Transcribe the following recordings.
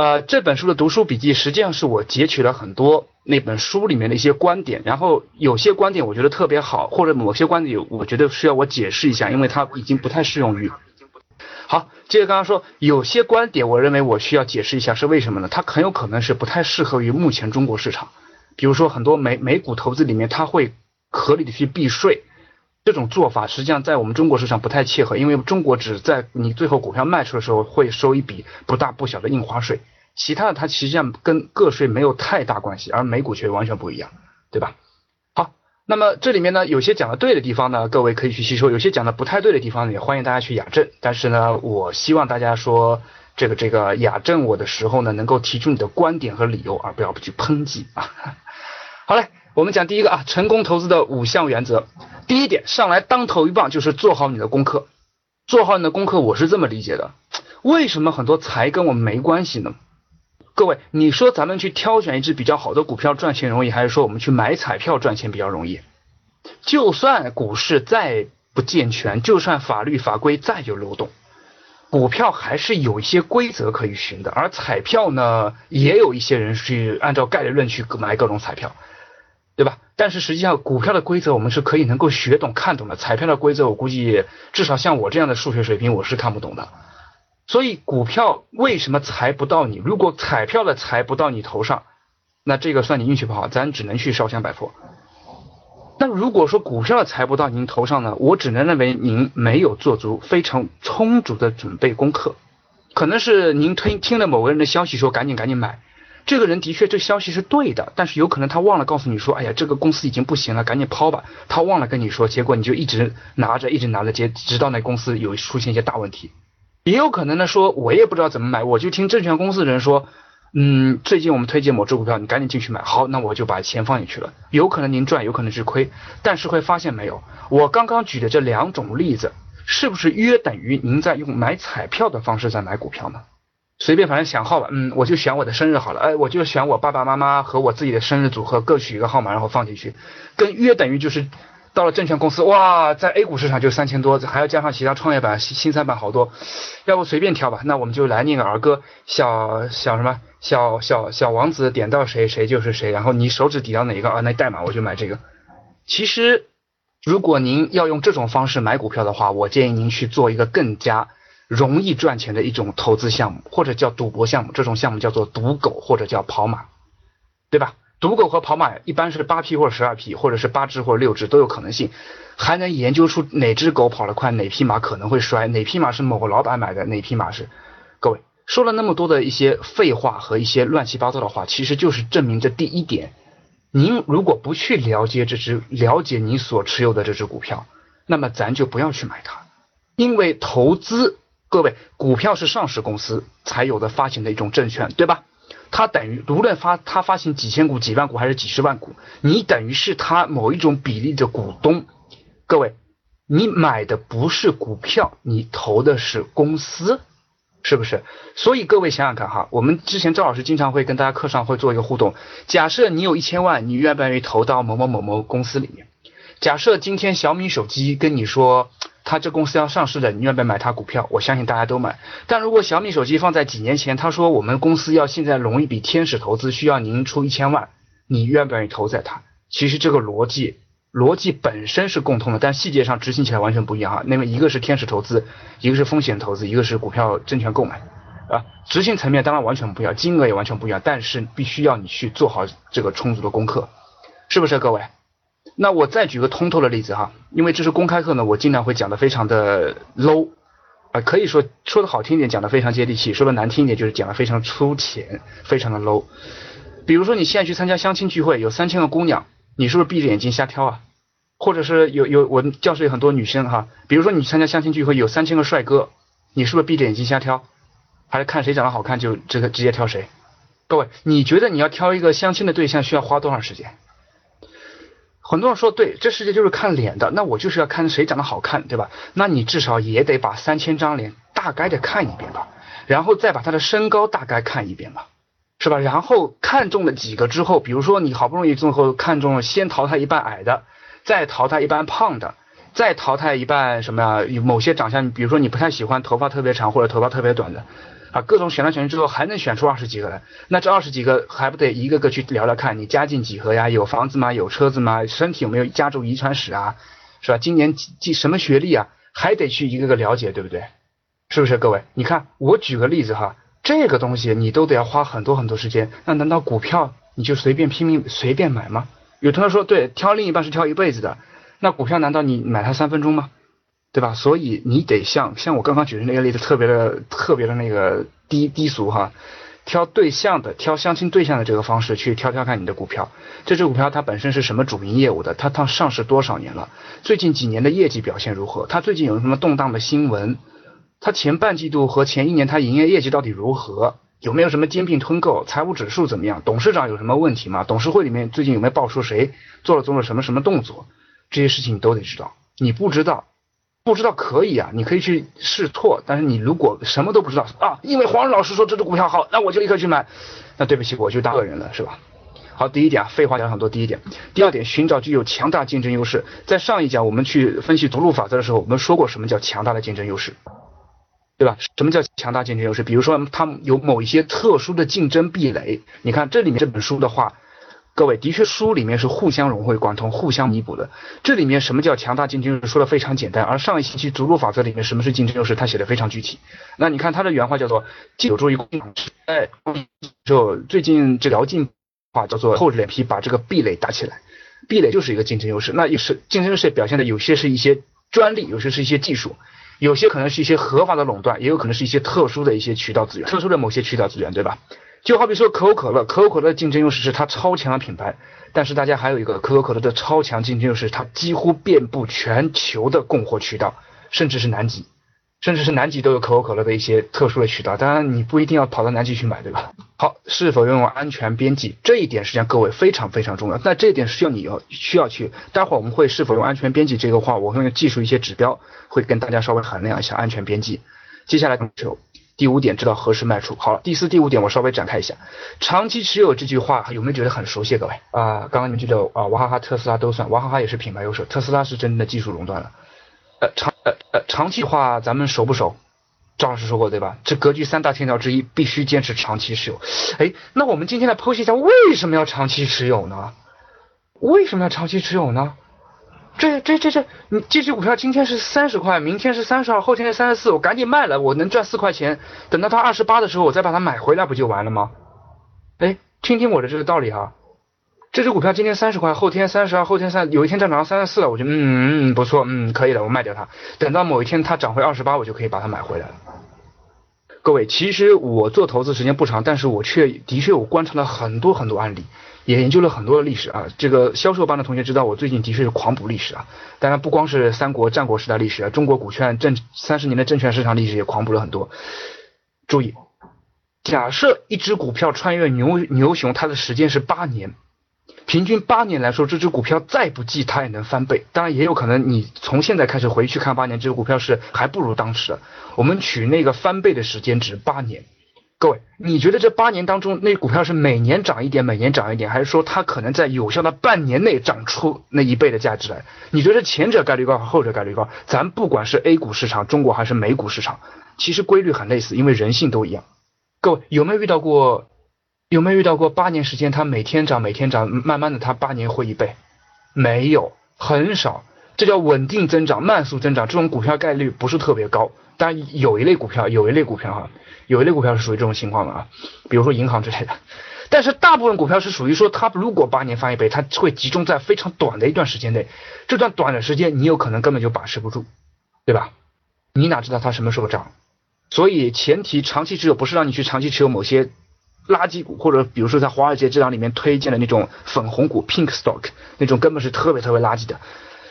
呃，这本书的读书笔记实际上是我截取了很多那本书里面的一些观点，然后有些观点我觉得特别好，或者某些观点我觉得需要我解释一下，因为它已经不太适用于。好，接着刚刚说有些观点，我认为我需要解释一下是为什么呢？它很有可能是不太适合于目前中国市场，比如说很多美美股投资里面，它会合理的去避税。这种做法实际上在我们中国市场不太切合，因为中国只在你最后股票卖出的时候会收一笔不大不小的印花税，其他的它实际上跟个税没有太大关系，而美股却完全不一样，对吧？好，那么这里面呢有些讲的对的地方呢，各位可以去吸收；有些讲的不太对的地方呢，也欢迎大家去雅正。但是呢，我希望大家说这个这个雅正我的时候呢，能够提出你的观点和理由，而不要去抨击啊。好嘞。我们讲第一个啊，成功投资的五项原则。第一点，上来当头一棒就是做好你的功课。做好你的功课，我是这么理解的。为什么很多财跟我没关系呢？各位，你说咱们去挑选一只比较好的股票赚钱容易，还是说我们去买彩票赚钱比较容易？就算股市再不健全，就算法律法规再有漏洞，股票还是有一些规则可以循的。而彩票呢，也有一些人去按照概率论去买各种彩票。对吧？但是实际上，股票的规则我们是可以能够学懂、看懂的。彩票的规则，我估计至少像我这样的数学水平，我是看不懂的。所以，股票为什么财不到你？如果彩票的财不到你头上，那这个算你运气不好，咱只能去烧香拜佛。那如果说股票的财不到您头上呢？我只能认为您没有做足非常充足的准备功课，可能是您听听了某个人的消息说赶紧赶紧买。这个人的确，这消息是对的，但是有可能他忘了告诉你说，哎呀，这个公司已经不行了，赶紧抛吧。他忘了跟你说，结果你就一直拿着，一直拿着，接直到那公司有出现一些大问题。也有可能呢，说我也不知道怎么买，我就听证券公司的人说，嗯，最近我们推荐某只股票，你赶紧进去买。好，那我就把钱放进去了。有可能您赚，有可能是亏，但是会发现没有，我刚刚举的这两种例子，是不是约等于您在用买彩票的方式在买股票呢？随便反正选号吧，嗯，我就选我的生日好了，哎，我就选我爸爸妈妈和我自己的生日组合各取一个号码，然后放进去，跟约等于就是到了证券公司，哇，在 A 股市场就三千多，还要加上其他创业板、新三板好多，要不随便挑吧，那我们就来念个儿歌，小小什么小小小王子点到谁谁就是谁，然后你手指抵到哪一个啊，那代码我就买这个。其实如果您要用这种方式买股票的话，我建议您去做一个更加。容易赚钱的一种投资项目，或者叫赌博项目，这种项目叫做赌狗或者叫跑马，对吧？赌狗和跑马一般是八匹或者十二匹，或者是八只或者六只都有可能性，还能研究出哪只狗跑得快，哪匹马可能会摔，哪匹马是某个老板买的，哪匹马是……各位说了那么多的一些废话和一些乱七八糟的话，其实就是证明这第一点：您如果不去了解这只了解你所持有的这只股票，那么咱就不要去买它，因为投资。各位，股票是上市公司才有的发行的一种证券，对吧？它等于无论发它发行几千股、几万股还是几十万股，你等于是它某一种比例的股东。各位，你买的不是股票，你投的是公司，是不是？所以各位想想看哈，我们之前赵老师经常会跟大家课上会做一个互动。假设你有一千万，你愿不愿意投到某某某某公司里面？假设今天小米手机跟你说。他这公司要上市的，你愿不愿意买他股票？我相信大家都买。但如果小米手机放在几年前，他说我们公司要现在融一笔天使投资，需要您出一千万，你愿不愿意投在它？其实这个逻辑逻辑本身是共通的，但细节上执行起来完全不一样啊。那么一个是天使投资，一个是风险投资，一个是股票证券购买啊。执行层面当然完全不一样，金额也完全不一样，但是必须要你去做好这个充足的功课，是不是各位？那我再举个通透的例子哈，因为这是公开课呢，我尽量会讲的非常的 low 啊，可以说说的好听一点，讲的非常接地气；说的难听一点，就是讲的非常粗浅，非常的 low。比如说你现在去参加相亲聚会，有三千个姑娘，你是不是闭着眼睛瞎挑啊？或者是有有我教室有很多女生哈，比如说你参加相亲聚会，有三千个帅哥，你是不是闭着眼睛瞎挑？还是看谁长得好看就这个直接挑谁？各位，你觉得你要挑一个相亲的对象需要花多长时间？很多人说对，这世界就是看脸的，那我就是要看谁长得好看，对吧？那你至少也得把三千张脸大概的看一遍吧，然后再把他的身高大概看一遍吧，是吧？然后看中了几个之后，比如说你好不容易最后看中了，先淘汰一半矮的，再淘汰一半胖的，再淘汰一半什么呀？某些长相，比如说你不太喜欢头发特别长或者头发特别短的。啊，各种选来选去之后，还能选出二十几个来，那这二十几个还不得一个个去聊聊看，你家境几何呀？有房子吗？有车子吗？身体有没有家族遗传史啊？是吧？今年几什么学历啊？还得去一个个了解，对不对？是不是？各位，你看我举个例子哈，这个东西你都得要花很多很多时间，那难道股票你就随便拼命随便买吗？有同学说，对，挑另一半是挑一辈子的，那股票难道你买它三分钟吗？对吧？所以你得像像我刚刚举的那个例子，特别的特别的那个低低俗哈，挑对象的挑相亲对象的这个方式去挑挑看你的股票，这只股票它本身是什么主营业务的？它它上市多少年了？最近几年的业绩表现如何？它最近有什么动荡的新闻？它前半季度和前一年它营业业绩到底如何？有没有什么兼并吞购？财务指数怎么样？董事长有什么问题吗？董事会里面最近有没有爆出谁做了做了什么什么动作？这些事情你都得知道，你不知道。不知道可以啊，你可以去试错，但是你如果什么都不知道啊，因为黄老师说这只股票好，那我就立刻去买，那对不起，我就当恶人了，是吧？好，第一点啊，废话讲很多。第一点，第二点，寻找具有强大竞争优势。在上一讲我们去分析独路法则的时候，我们说过什么叫强大的竞争优势，对吧？什么叫强大竞争优势？比如说他们有某一些特殊的竞争壁垒。你看这里面这本书的话。各位，的确，书里面是互相融会贯通、互相弥补的。这里面什么叫强大竞争优势？说的非常简单。而上一星期逐鹿法则里面什么是竞争优势？他写的非常具体。那你看他的原话叫做“有助于哎，就最近这条进话叫做厚着脸皮把这个壁垒打起来。壁垒就是一个竞争优势。那也是竞争优势表现的有些是一些专利，有些是一些技术，有些可能是一些合法的垄断，也有可能是一些特殊的一些渠道资源，特殊的某些渠道资源，对吧？就好比说可口可乐，可口可乐的竞争优势是它超强的品牌，但是大家还有一个可口可乐的超强竞争优势，它几乎遍布全球的供货渠道，甚至是南极，甚至是南极都有可口可乐的一些特殊的渠道。当然你不一定要跑到南极去买，对吧？好，是否拥有安全边际，这一点实际上各位非常非常重要。那这一点需要你要需要去，待会儿我们会是否用安全边际这个话，我会用技术一些指标会跟大家稍微衡量一下安全边际。接下来就。第五点，知道何时卖出。好了，第四、第五点我稍微展开一下。长期持有这句话有没有觉得很熟悉？各位啊，刚刚你们记得啊，娃哈哈、特斯拉都算，娃哈哈也是品牌优势，特斯拉是真的技术垄断了。呃，长呃呃长期的话，咱们熟不熟？赵老师说过对吧？这格局三大天条之一，必须坚持长期持有。哎，那我们今天来剖析一下，为什么要长期持有呢？为什么要长期持有呢？这这这这，你这只股票今天是三十块，明天是三十二，后天是三十四，我赶紧卖了，我能赚四块钱。等到它二十八的时候，我再把它买回来，不就完了吗？哎，听听我的这个道理哈。这只股票今天三十块，后天三十二，后天三，有一天涨到三十四了，我就嗯嗯不错，嗯可以了，我卖掉它。等到某一天它涨回二十八，我就可以把它买回来了。各位，其实我做投资时间不长，但是我却的确我观察了很多很多案例。也研究了很多的历史啊，这个销售班的同学知道我最近的确是狂补历史啊。当然不光是三国战国时代历史啊，中国股券证三十年的证券市场历史也狂补了很多。注意，假设一只股票穿越牛牛熊，它的时间是八年，平均八年来说，这只股票再不济它也能翻倍。当然也有可能你从现在开始回去看八年，这只股票是还不如当时的。我们取那个翻倍的时间值八年。各位，你觉得这八年当中，那股票是每年涨一点，每年涨一点，还是说它可能在有效的半年内涨出那一倍的价值来？你觉得前者概率高，还是后者概率高？咱不管是 A 股市场，中国还是美股市场，其实规律很类似，因为人性都一样。各位有没有遇到过？有没有遇到过八年时间它每天涨，每天涨，慢慢的它八年会一倍？没有，很少。这叫稳定增长，慢速增长，这种股票概率不是特别高。但有一类股票，有一类股票哈。有一类股票是属于这种情况的啊，比如说银行之类的，但是大部分股票是属于说，它如果八年翻一倍，它会集中在非常短的一段时间内，这段短的时间你有可能根本就把持不住，对吧？你哪知道它什么时候涨？所以前提长期持有不是让你去长期持有某些垃圾股，或者比如说在华尔街这档里面推荐的那种粉红股 （pink stock） 那种根本是特别特别垃圾的。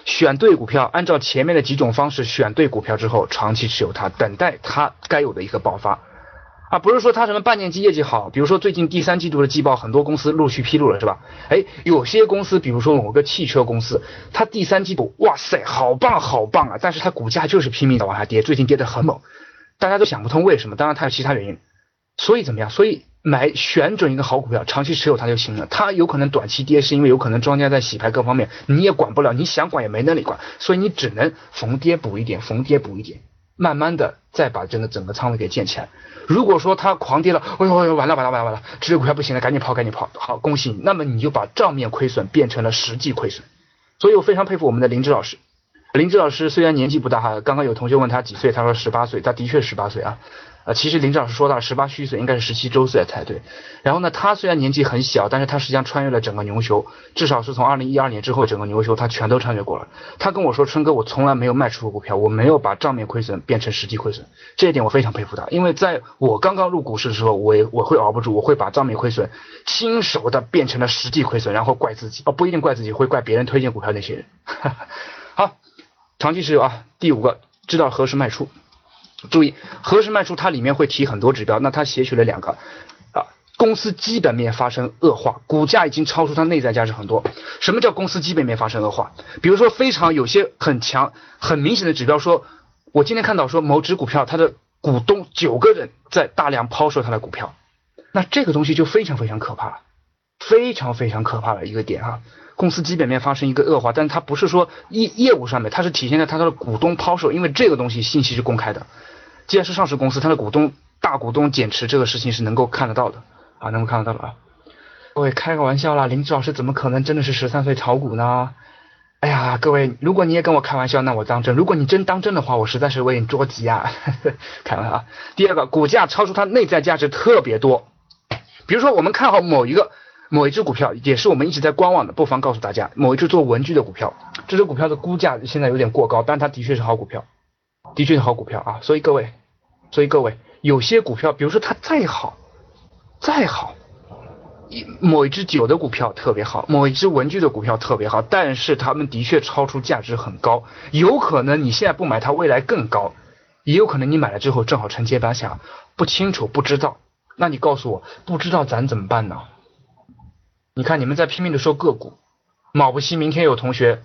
选对股票，按照前面的几种方式选对股票之后，长期持有它，等待它该有的一个爆发。啊，不是说它什么半年期业绩好，比如说最近第三季度的季报，很多公司陆续披露了，是吧？哎，有些公司，比如说某个汽车公司，它第三季度，哇塞，好棒好棒啊，但是它股价就是拼命的往下跌，最近跌得很猛，大家都想不通为什么，当然它有其他原因，所以怎么样？所以买选准一个好股票，长期持有它就行了。它有可能短期跌，是因为有可能庄家在洗牌各方面，你也管不了，你想管也没能力管，所以你只能逢跌补一点，逢跌补一点。慢慢的再把整个整个仓位给建起来。如果说它狂跌了，哎呦完了完了完了完了，这只股票不行了，赶紧抛赶紧抛。好，恭喜你。那么你就把账面亏损变成了实际亏损。所以我非常佩服我们的林芝老师。林芝老师虽然年纪不大哈，刚刚有同学问他几岁，他说十八岁，他的确十八岁啊。呃，其实林老师说到十八虚岁应该是十七周岁才对。然后呢，他虽然年纪很小，但是他实际上穿越了整个牛熊，至少是从二零一二年之后整个牛熊他全都穿越过了。他跟我说，春哥，我从来没有卖出过股票，我没有把账面亏损变成实际亏损，这一点我非常佩服他。因为在我刚刚入股市的时候，我也我会熬不住，我会把账面亏损亲手的变成了实际亏损，然后怪自己，哦不一定怪自己，会怪别人推荐股票那些人。好，长期持有啊，第五个知道何时卖出。注意何时卖出，它里面会提很多指标。那它写取了两个啊，公司基本面发生恶化，股价已经超出它内在价值很多。什么叫公司基本面发生恶化？比如说非常有些很强、很明显的指标，说我今天看到说某只股票它的股东九个人在大量抛售它的股票，那这个东西就非常非常可怕了，非常非常可怕的一个点哈。公司基本面发生一个恶化，但它不是说业业务上面，它是体现在它的股东抛售，因为这个东西信息是公开的。既然是上市公司，它的股东大股东减持这个事情是能够看得到的啊，能够看得到的啊。各位开个玩笑啦，林志老师怎么可能真的是十三岁炒股呢？哎呀，各位，如果你也跟我开玩笑，那我当真。如果你真当真的话，我实在是为你着急啊。开玩笑啊。第二个，股价超出它内在价值特别多，比如说我们看好某一个。某一只股票也是我们一直在观望的，不妨告诉大家，某一只做文具的股票，这只股票的估价现在有点过高，但它的确是好股票，的确是好股票啊。所以各位，所以各位，有些股票，比如说它再好，再好，一某一只酒的股票特别好，某一只文具的股票特别好，但是它们的确超出价值很高，有可能你现在不买它未来更高，也有可能你买了之后正好承接板下，不清楚不知道，那你告诉我，不知道咱怎么办呢？你看，你们在拼命的说个股，卯不西，明天有同学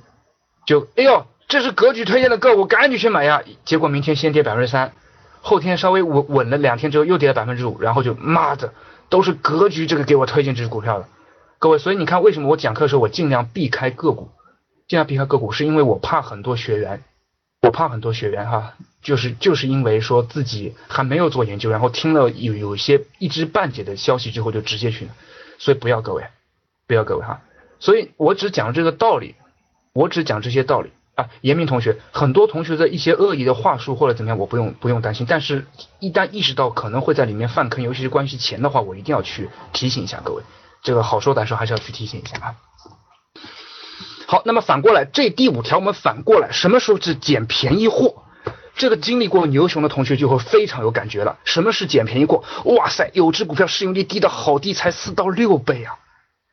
就，哎呦，这是格局推荐的个股，赶紧去买呀！结果明天先跌百分之三，后天稍微稳稳了两天之后又跌了百分之五，然后就妈的，都是格局这个给我推荐这只股票的，各位，所以你看为什么我讲课的时候我尽量避开个股，尽量避开个股，是因为我怕很多学员，我怕很多学员哈，就是就是因为说自己还没有做研究，然后听了有有一些一知半解的消息之后就直接去了，所以不要各位。不要各位哈，所以我只讲这个道理，我只讲这些道理。啊。严明同学，很多同学的一些恶意的话术或者怎么样，我不用不用担心。但是，一旦意识到可能会在里面犯坑，尤其是关系钱的话，我一定要去提醒一下各位。这个好说歹说还是要去提醒一下啊。好，那么反过来，这第五条我们反过来，什么时候是捡便宜货？这个经历过牛熊的同学就会非常有感觉了。什么是捡便宜货？哇塞，有只股票市盈率低的好低，才四到六倍啊！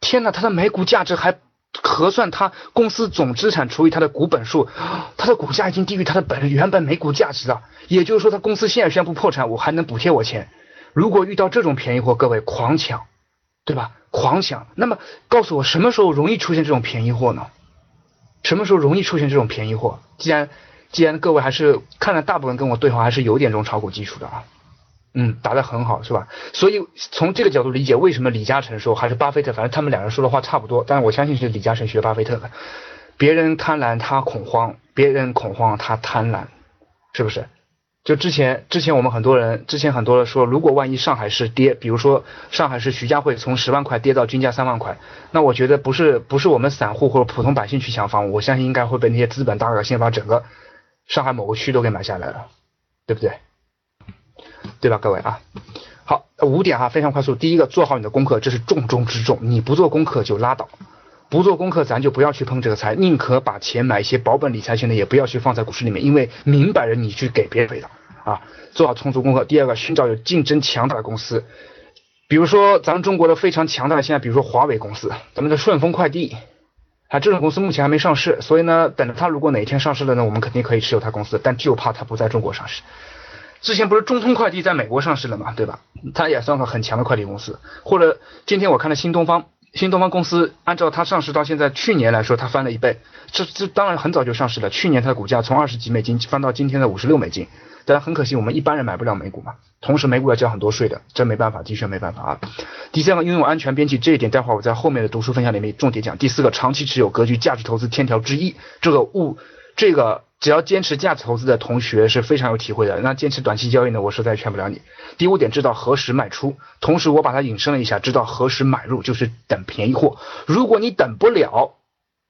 天呐，它的每股价值还核算他公司总资产除以它的股本数，它的股价已经低于它的本原本每股价值了。也就是说，他公司现在宣布破产，我还能补贴我钱。如果遇到这种便宜货，各位狂抢，对吧？狂抢。那么告诉我，什么时候容易出现这种便宜货呢？什么时候容易出现这种便宜货？既然既然各位还是看了大部分跟我对话，还是有点这种炒股基础的啊。嗯，答得很好，是吧？所以从这个角度理解，为什么李嘉诚说还是巴菲特，反正他们两人说的话差不多。但是我相信是李嘉诚学巴菲特的。别人贪婪他恐慌，别人恐慌他贪婪，是不是？就之前之前我们很多人之前很多人说，如果万一上海市跌，比如说上海市徐家汇从十万块跌到均价三万块，那我觉得不是不是我们散户或者普通百姓去抢房，我相信应该会被那些资本大鳄先把整个上海某个区都给买下来了，对不对？对吧，各位啊，好，五点哈，非常快速。第一个，做好你的功课，这是重中之重。你不做功课就拉倒，不做功课咱就不要去碰这个财，宁可把钱买一些保本理财型的，也不要去放在股市里面，因为明摆着你去给别人赔的啊。做好充足功课。第二个，寻找有竞争强大的公司，比如说咱们中国的非常强大的，现在比如说华为公司，咱们的顺丰快递啊，这种公司目前还没上市，所以呢，等着它如果哪一天上市了呢，我们肯定可以持有它公司，但就怕它不在中国上市。之前不是中通快递在美国上市了嘛，对吧？它也算个很强的快递公司。或者今天我看了新东方，新东方公司按照它上市到现在，去年来说它翻了一倍，这这当然很早就上市了。去年它的股价从二十几美金翻到今天的五十六美金，但很可惜我们一般人买不了美股嘛，同时美股要交很多税的，这没办法，的确没办法啊。第三个，拥有安全边际这一点，待会儿我在后面的读书分享里面重点讲。第四个，长期持有格局价值投资天条之一，这个物这个。只要坚持价值投资的同学是非常有体会的。那坚持短期交易呢？我实在劝不了你。第五点，知道何时卖出，同时我把它引申了一下，知道何时买入，就是等便宜货。如果你等不了，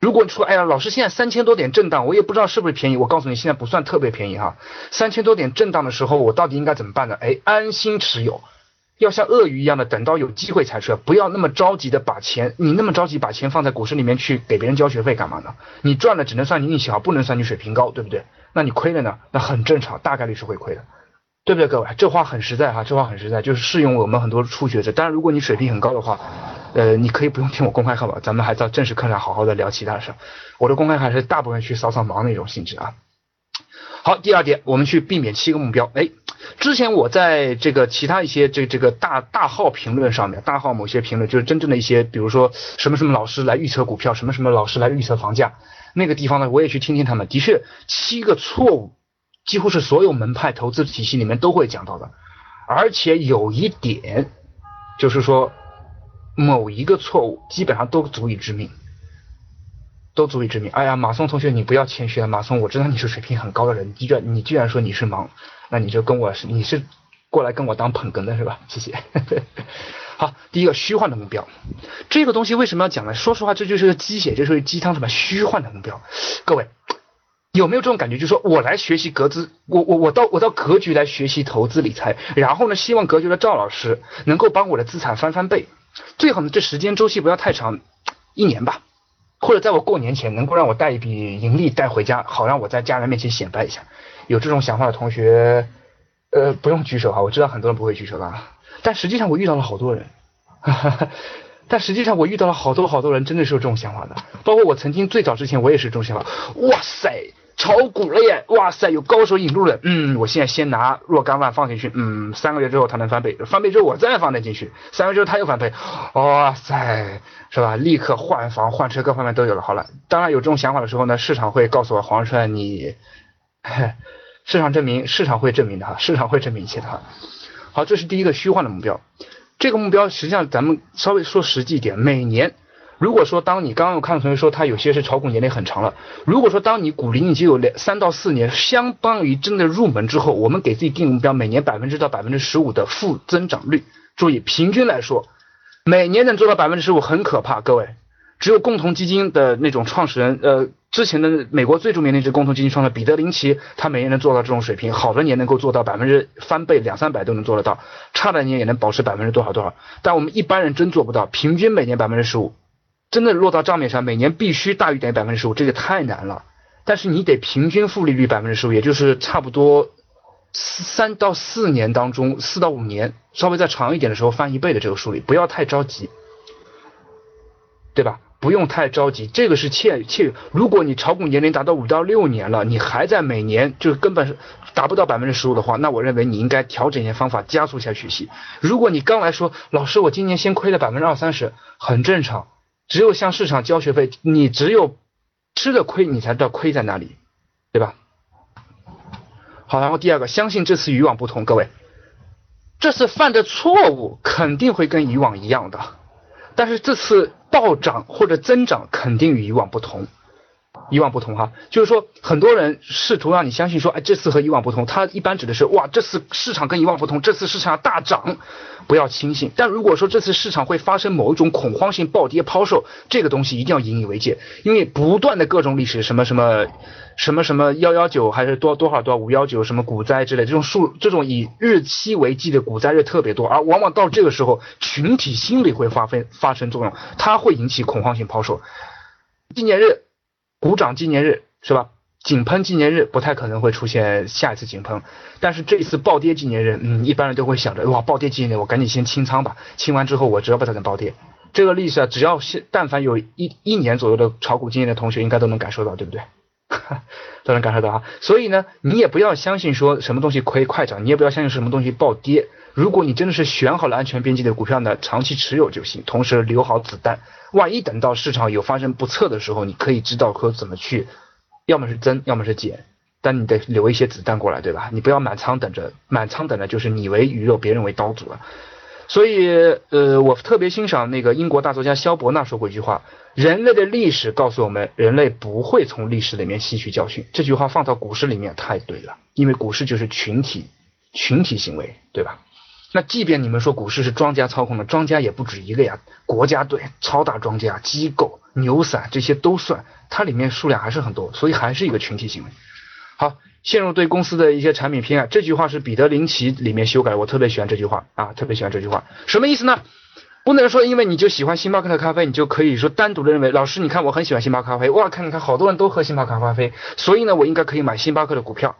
如果你说，哎呀，老师现在三千多点震荡，我也不知道是不是便宜。我告诉你，现在不算特别便宜哈。三千多点震荡的时候，我到底应该怎么办呢？哎，安心持有。要像鳄鱼一样的等到有机会才出，不要那么着急的把钱，你那么着急把钱放在股市里面去给别人交学费干嘛呢？你赚了只能算你运气好，不能算你水平高，对不对？那你亏了呢？那很正常，大概率是会亏的，对不对？各位，这话很实在哈，这话很实在，就是适用我们很多初学者。当然，如果你水平很高的话，呃，你可以不用听我公开课了，咱们还到正式课上好好的聊其他的事。我的公开还是大部分去扫扫盲那种性质啊。好，第二点，我们去避免七个目标。哎，之前我在这个其他一些这这个大大号评论上面，大号某些评论就是真正的一些，比如说什么什么老师来预测股票，什么什么老师来预测房价，那个地方呢，我也去听听他们。的确，七个错误几乎是所有门派投资体系里面都会讲到的，而且有一点就是说，某一个错误基本上都足以致命。都足以致命。哎呀，马松同学，你不要谦虚啊！马松，我知道你是水平很高的人，你居然你居然说你是盲，那你就跟我是你是过来跟我当捧哏的是吧？谢谢。好，第一个虚幻的目标，这个东西为什么要讲呢？说实话，这就是个鸡血，就是鸡汤什么虚幻的目标。各位有没有这种感觉？就说我来学习格资，我我我到我到格局来学习投资理财，然后呢，希望格局的赵老师能够帮我的资产翻翻倍，最好呢这时间周期不要太长，一年吧。或者在我过年前能够让我带一笔盈利带回家，好让我在家人面前显摆一下。有这种想法的同学，呃，不用举手哈，我知道很多人不会举手的。但实际上我遇到了好多人，但实际上我遇到了好多好多人，真的是有这种想法的。包括我曾经最早之前我也是这种想法。哇塞！炒股了耶！哇塞，有高手引入了。嗯，我现在先拿若干万放进去。嗯，三个月之后它能翻倍，翻倍之后我再放点进去，三个月之后它又翻倍。哇塞，是吧？立刻换房换车各方面都有了。好了，当然有这种想法的时候呢，市场会告诉我黄帅你，市场证明市场会证明的哈，市场会证明一切的哈。好，这是第一个虚幻的目标。这个目标实际上咱们稍微说实际一点，每年。如果说当你刚刚我看同学说他有些是炒股年龄很长了，如果说当你股龄已经有两三到四年，相当于真的入门之后，我们给自己定目标，每年百分之到百分之十五的负增长率。注意，平均来说，每年能做到百分之十五很可怕，各位。只有共同基金的那种创始人，呃，之前的美国最著名的一只共同基金创始人彼得林奇，他每年能做到这种水平，好的年能够做到百分之翻倍两三百都能做得到，差的年也能保持百分之多少多少。但我们一般人真做不到，平均每年百分之十五。真的落到账面上，每年必须大于等于百分之十五，这个太难了。但是你得平均复利率百分之十五，也就是差不多三到四年当中，四到五年，稍微再长一点的时候翻一倍的这个数率，不要太着急，对吧？不用太着急，这个是切切。如果你炒股年龄达到五到六年了，你还在每年就是根本是达不到百分之十五的话，那我认为你应该调整一些方法，加速一下学习。如果你刚来说，老师，我今年先亏了百分之二三十，很正常。只有向市场交学费，你只有吃的亏，你才知道亏在哪里，对吧？好，然后第二个，相信这次与往不同，各位，这次犯的错误肯定会跟以往一样的，但是这次暴涨或者增长肯定与以往不同。以往不同哈，就是说很多人试图让你相信说，哎，这次和以往不同，它一般指的是哇，这次市场跟以往不同，这次市场要大涨，不要轻信。但如果说这次市场会发生某一种恐慌性暴跌抛售，这个东西一定要引以为戒，因为不断的各种历史什么什么什么什么幺幺九还是多多少多少五幺九什么股灾之类这种数这种以日期为计的股灾日特别多，而往往到这个时候群体心理会发挥发生作用，它会引起恐慌性抛售。纪念日。股涨纪念日是吧？井喷纪念日不太可能会出现下一次井喷，但是这一次暴跌纪念日，嗯，一般人都会想着哇，暴跌纪念日我赶紧先清仓吧，清完之后我只要不它能暴跌。这个历史啊，只要是但凡有一一年左右的炒股经验的同学，应该都能感受到，对不对？都能感受到哈。所以呢，你也不要相信说什么东西可以快涨，你也不要相信什么东西暴跌。如果你真的是选好了安全边际的股票呢，长期持有就行，同时留好子弹，万一等到市场有发生不测的时候，你可以知道说怎么去，要么是增，要么是减。但你得留一些子弹过来，对吧？你不要满仓等着，满仓等着就是你为鱼肉，别人为刀俎了。所以，呃，我特别欣赏那个英国大作家萧伯纳说过一句话：人类的历史告诉我们，人类不会从历史里面吸取教训。这句话放到股市里面太对了，因为股市就是群体，群体行为，对吧？那即便你们说股市是庄家操控的，庄家也不止一个呀，国家队、超大庄家、机构、牛散这些都算，它里面数量还是很多，所以还是一个群体行为。好，陷入对公司的一些产品偏爱，这句话是彼得林奇里面修改，我特别喜欢这句话啊，特别喜欢这句话，什么意思呢？不能说因为你就喜欢星巴克的咖啡，你就可以说单独的认为，老师你看我很喜欢星巴克咖啡，哇，看你看好多人都喝星巴克咖啡，所以呢我应该可以买星巴克的股票，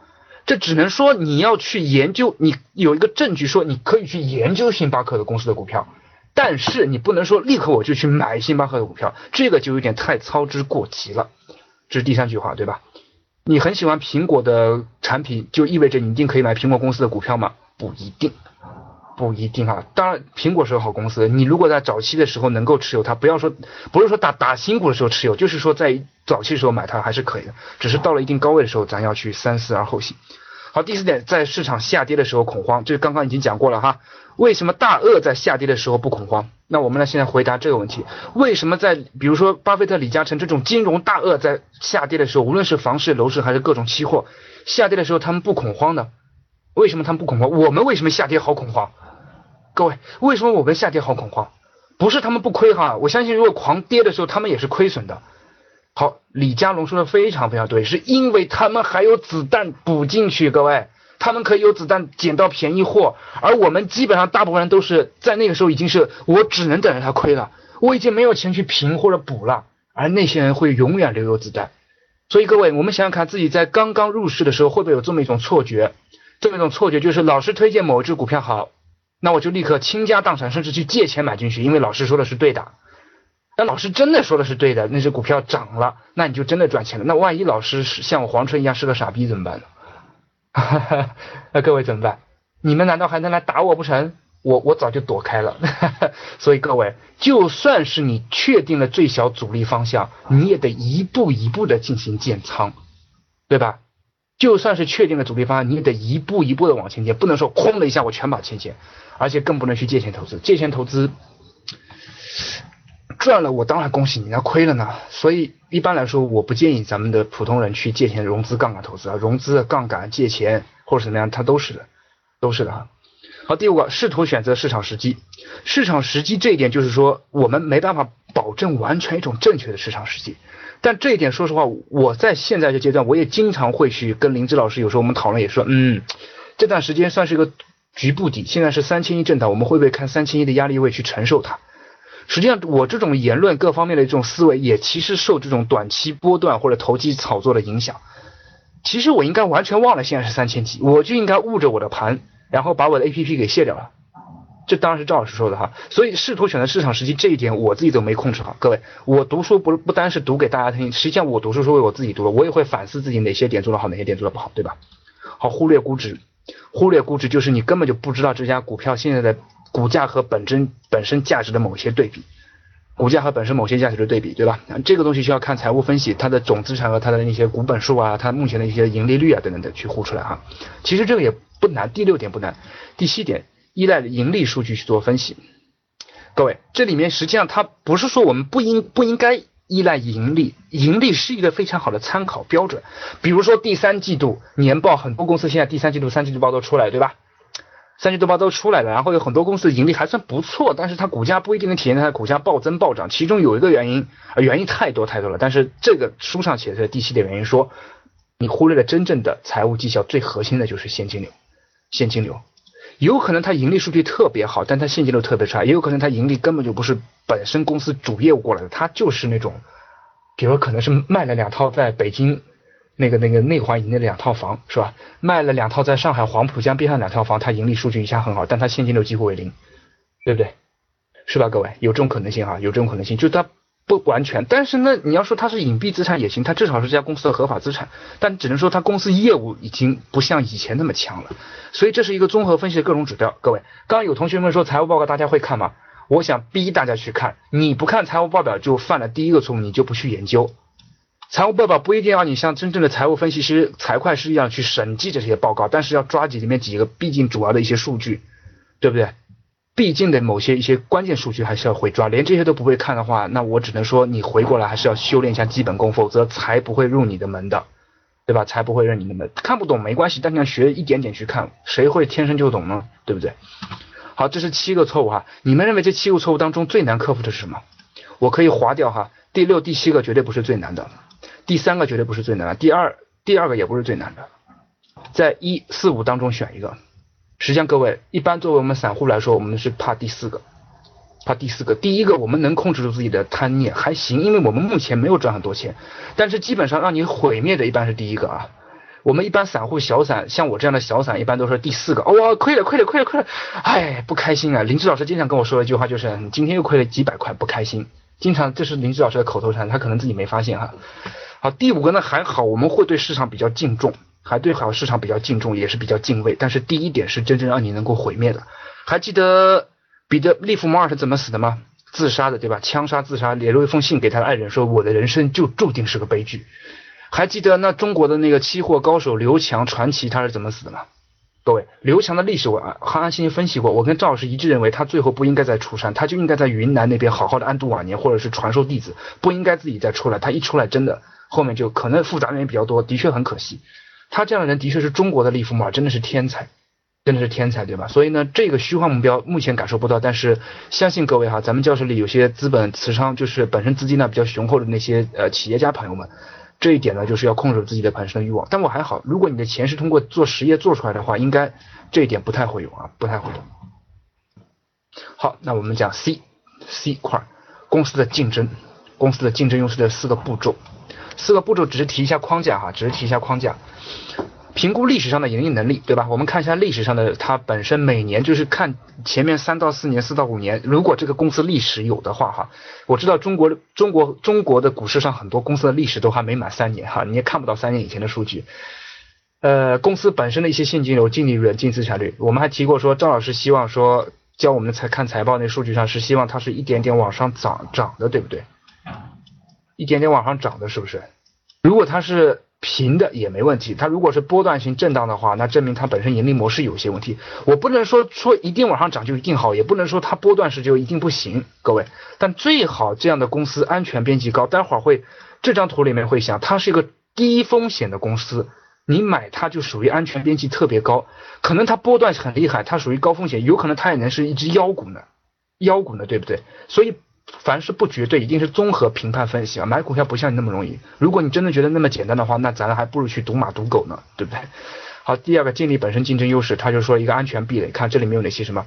这只能说你要去研究，你有一个证据说你可以去研究星巴克的公司的股票，但是你不能说立刻我就去买星巴克的股票，这个就有点太操之过急了，这是第三句话，对吧？你很喜欢苹果的产品，就意味着你一定可以买苹果公司的股票吗？不一定，不一定啊。当然，苹果是个好公司，你如果在早期的时候能够持有它，不要说不是说打打新股的时候持有，就是说在早期的时候买它还是可以的。只是到了一定高位的时候，咱要去三思而后行。好，第四点，在市场下跌的时候恐慌，这刚刚已经讲过了哈。为什么大鳄在下跌的时候不恐慌？那我们来现在回答这个问题：为什么在比如说巴菲特、李嘉诚这种金融大鳄在下跌的时候，无论是房市、楼市还是各种期货下跌的时候，他们不恐慌呢？为什么他们不恐慌？我们为什么下跌好恐慌？各位，为什么我们下跌好恐慌？不是他们不亏哈，我相信如果狂跌的时候，他们也是亏损的。好，李佳龙说的非常非常对，是因为他们还有子弹补进去，各位，他们可以有子弹捡到便宜货，而我们基本上大部分人都是在那个时候已经是我只能等着他亏了，我已经没有钱去平或者补了，而那些人会永远留有子弹。所以各位，我们想想看自己在刚刚入市的时候会不会有这么一种错觉，这么一种错觉就是老师推荐某一只股票好，那我就立刻倾家荡产，甚至去借钱买进去，因为老师说的是对的。那老师真的说的是对的，那只股票涨了，那你就真的赚钱了。那万一老师是像我黄春一样是个傻逼怎么办呢？哈 哈那各位怎么办？你们难道还能来打我不成？我我早就躲开了。所以各位，就算是你确定了最小阻力方向，你也得一步一步的进行建仓，对吧？就算是确定了阻力方向，你也得一步一步的往前建，不能说哐的一下我全把钱减，而且更不能去借钱投资，借钱投资。赚了我当然恭喜你，那亏了呢？所以一般来说，我不建议咱们的普通人去借钱融资杠杆投资啊，融资杠杆借钱或者怎么样，它都是的，都是的哈。好，第五个，试图选择市场时机。市场时机这一点就是说，我们没办法保证完全一种正确的市场时机。但这一点，说实话，我在现在这阶段，我也经常会去跟林芝老师，有时候我们讨论也说，嗯，这段时间算是一个局部底，现在是三千一震荡，我们会不会看三千一的压力位去承受它？实际上，我这种言论各方面的这种思维，也其实受这种短期波段或者投机炒作的影响。其实我应该完全忘了现在是三千几，我就应该捂着我的盘，然后把我的 A P P 给卸掉了。这当然是赵老师说的哈。所以试图选择市场时机这一点，我自己都没控制好。各位，我读书不不单是读给大家听，实际上我读书是为我自己读的，我也会反思自己哪些点做得好，哪些点做得不好，对吧？好，忽略估值，忽略估值就是你根本就不知道这家股票现在的。股价和本身本身价值的某些对比，股价和本身某些价值的对比，对吧？这个东西需要看财务分析，它的总资产和它的那些股本数啊，它目前的一些盈利率啊等等的去呼出来哈。其实这个也不难，第六点不难，第七点依赖盈利数据去做分析。各位，这里面实际上它不是说我们不应不应该依赖盈利，盈利是一个非常好的参考标准。比如说第三季度年报，很多公司现在第三季度、三季度报都出来，对吧？三季多报都出来了，然后有很多公司的盈利还算不错，但是它股价不一定能体现在它股价暴增暴涨。其中有一个原因，原因太多太多了。但是这个书上写的第七点原因说，你忽略了真正的财务绩效最核心的就是现金流。现金流有可能它盈利数据特别好，但它现金流特别差；也有可能它盈利根本就不是本身公司主业务过来的，它就是那种，比如可能是卖了两套在北京。那个那个内环以内的两套房是吧？卖了两套在上海黄浦江边上两套房，它盈利数据一下很好，但它现金流几乎为零，对不对？是吧？各位有这种可能性哈，有这种可能性，就它不完全。但是呢，你要说它是隐蔽资产也行，它至少是这家公司的合法资产。但只能说它公司业务已经不像以前那么强了。所以这是一个综合分析的各种指标。各位，刚刚有同学们说财务报告大家会看吗？我想逼大家去看，你不看财务报表就犯了第一个错误，你就不去研究。财务报表不一定要你像真正的财务分析师、财会师一样去审计这些报告，但是要抓紧里面几个，毕竟主要的一些数据，对不对？毕竟的某些一些关键数据还是要会抓，连这些都不会看的话，那我只能说你回过来还是要修炼一下基本功，否则才不会入你的门的，对吧？才不会入你的门。看不懂没关系，但你要学一点点去看，谁会天生就懂呢？对不对？好，这是七个错误哈。你们认为这七个错误当中最难克服的是什么？我可以划掉哈。第六、第七个绝对不是最难的。第三个绝对不是最难的，第二第二个也不是最难的，在一四五当中选一个。实际上，各位一般作为我们散户来说，我们是怕第四个，怕第四个。第一个我们能控制住自己的贪念还行，因为我们目前没有赚很多钱。但是基本上让你毁灭的一般是第一个啊。我们一般散户小散，像我这样的小散，一般都是第四个。哦，亏了亏了亏了亏了，哎，不开心啊！林志老师经常跟我说一句话，就是你今天又亏了几百块，不开心。经常这是林志老师的口头禅，他可能自己没发现哈。好，第五个呢还好，我们会对市场比较敬重，还对好市场比较敬重，也是比较敬畏。但是第一点是真正让你能够毁灭的。还记得彼得利弗摩尔是怎么死的吗？自杀的，对吧？枪杀自杀，写了一封信给他的爱人，说我的人生就注定是个悲剧。还记得那中国的那个期货高手刘强传奇他是怎么死的吗？各位，刘强的历史我和安心分析过，我跟赵老师一致认为他最后不应该在出山，他就应该在云南那边好好的安度晚年，或者是传授弟子，不应该自己再出来。他一出来，真的。后面就可能复杂原因比较多，的确很可惜。他这样的人的确是中国的利弗莫尔，真的是天才，真的是天才，对吧？所以呢，这个虚幻目标目前感受不到，但是相信各位哈，咱们教室里有些资本磁商，就是本身资金呢比较雄厚的那些呃企业家朋友们，这一点呢就是要控制自己的盘升的欲望。但我还好，如果你的钱是通过做实业做出来的话，应该这一点不太会有啊，不太会有。好，那我们讲 C C 块公司的竞争，公司的竞争优势的四个步骤。四个步骤只是提一下框架哈，只是提一下框架。评估历史上的盈利能力，对吧？我们看一下历史上的它本身每年就是看前面三到四年、四到五年，如果这个公司历史有的话哈，我知道中国中国中国的股市上很多公司的历史都还没满三年哈，你也看不到三年以前的数据。呃，公司本身的一些现金流、净利润、净资产率，我们还提过说，赵老师希望说教我们财看财报那数据上是希望它是一点点往上涨涨的，对不对？一点点往上涨的，是不是？如果它是平的也没问题。它如果是波段性震荡的话，那证明它本身盈利模式有些问题。我不能说说一定往上涨就一定好，也不能说它波段式就一定不行，各位。但最好这样的公司安全边际高。待会儿会这张图里面会想，它是一个低风险的公司，你买它就属于安全边际特别高。可能它波段很厉害，它属于高风险，有可能它也能是一只妖股呢，妖股呢，对不对？所以。凡是不绝对，一定是综合评判分析啊！买股票不像你那么容易。如果你真的觉得那么简单的话，那咱还不如去赌马赌狗呢，对不对？好，第二个建立本身竞争优势，他就说一个安全壁垒。看这里面有哪些什么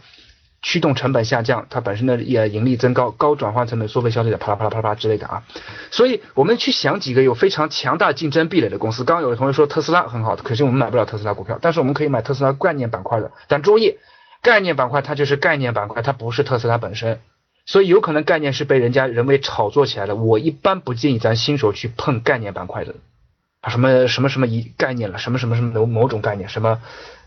驱动成本下降，它本身的也盈利增高，高转换成本，缩费消费者，啪啦啪啦啪啦之类的啊。所以我们去想几个有非常强大竞争壁垒的公司。刚刚有的同学说特斯拉很好，可惜我们买不了特斯拉股票，但是我们可以买特斯拉概念板块的。但注意，概念板块它就是概念板块，它不是特斯拉本身。所以有可能概念是被人家人为炒作起来的。我一般不建议咱新手去碰概念板块的，啊什么什么什么一概念了，什么什么什么某某种概念，什么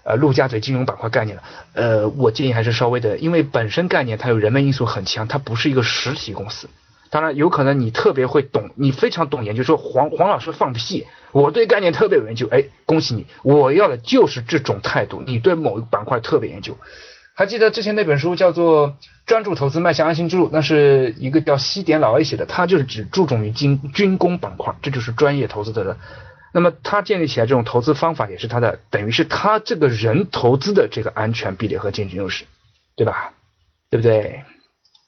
呃陆家嘴金融板块概念了，呃我建议还是稍微的，因为本身概念它有人为因素很强，它不是一个实体公司。当然有可能你特别会懂，你非常懂研究，说黄黄老师放屁，我对概念特别有研究，哎恭喜你，我要的就是这种态度，你对某一板块特别研究。还记得之前那本书叫做《专注投资迈向安心之路》，那是一个叫西点老 A 写的，他就是只注重于军军工板块，这就是专业投资者的。那么他建立起来这种投资方法，也是他的，等于是他这个人投资的这个安全壁垒和竞争优势，对吧？对不对？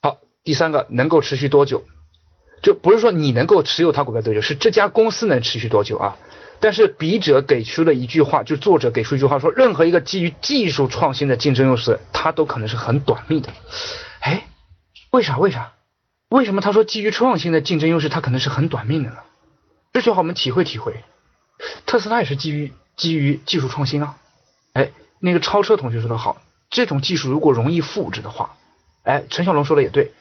好，第三个能够持续多久？就不是说你能够持有他股票多久，是这家公司能持续多久啊？但是笔者给出了一句话，就作者给出一句话说，任何一个基于技术创新的竞争优势，它都可能是很短命的。哎，为啥？为啥？为什么他说基于创新的竞争优势，它可能是很短命的呢？这句话我们体会体会。特斯拉也是基于基于技术创新啊。哎，那个超车同学说的好，这种技术如果容易复制的话，哎，陈小龙说的也对，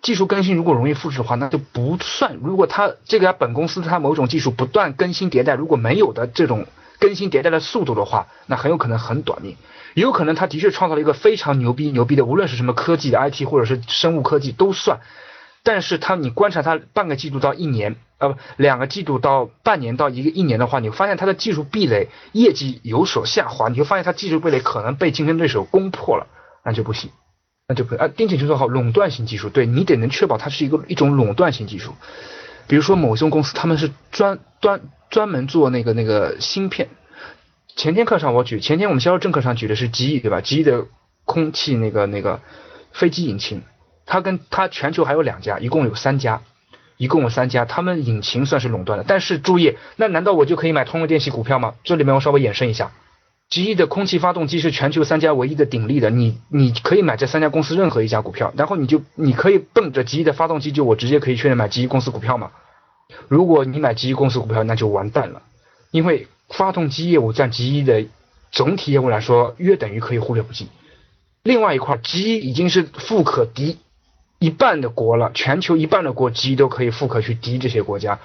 技术更新如果容易复制的话，那就不算。如果它这个本公司它某种技术不断更新迭代，如果没有的这种更新迭代的速度的话，那很有可能很短命。也有可能它的确创造了一个非常牛逼牛逼的，无论是什么科技的、IT 或者是生物科技都算。但是它你观察它半个季度到一年，呃不两个季度到半年到一个一年的话，你发现它的技术壁垒业绩有所下滑，你就发现它技术壁垒可能被竞争对手攻破了，那就不行。那就可以啊，丁姐就做好，垄断性技术，对你得能确保它是一个一种垄断性技术。比如说某些公司，他们是专专专门做那个那个芯片。前天课上我举，前天我们销售正课上举的是极翼，对吧？极翼的空气那个那个飞机引擎，它跟它全球还有两家，一共有三家，一共有三家，他们引擎算是垄断的。但是注意，那难道我就可以买通用电气股票吗？这里面我稍微延伸一下。极翼的空气发动机是全球三家唯一的鼎立的，你你可以买这三家公司任何一家股票，然后你就你可以奔着极翼的发动机，就我直接可以确认买极翼公司股票吗？如果你买极翼公司股票，那就完蛋了，因为发动机业务占极翼的总体业务来说，约等于可以忽略不计。另外一块，极翼已经是富可敌一半的国了，全球一半的国极翼都可以富可去敌这些国家。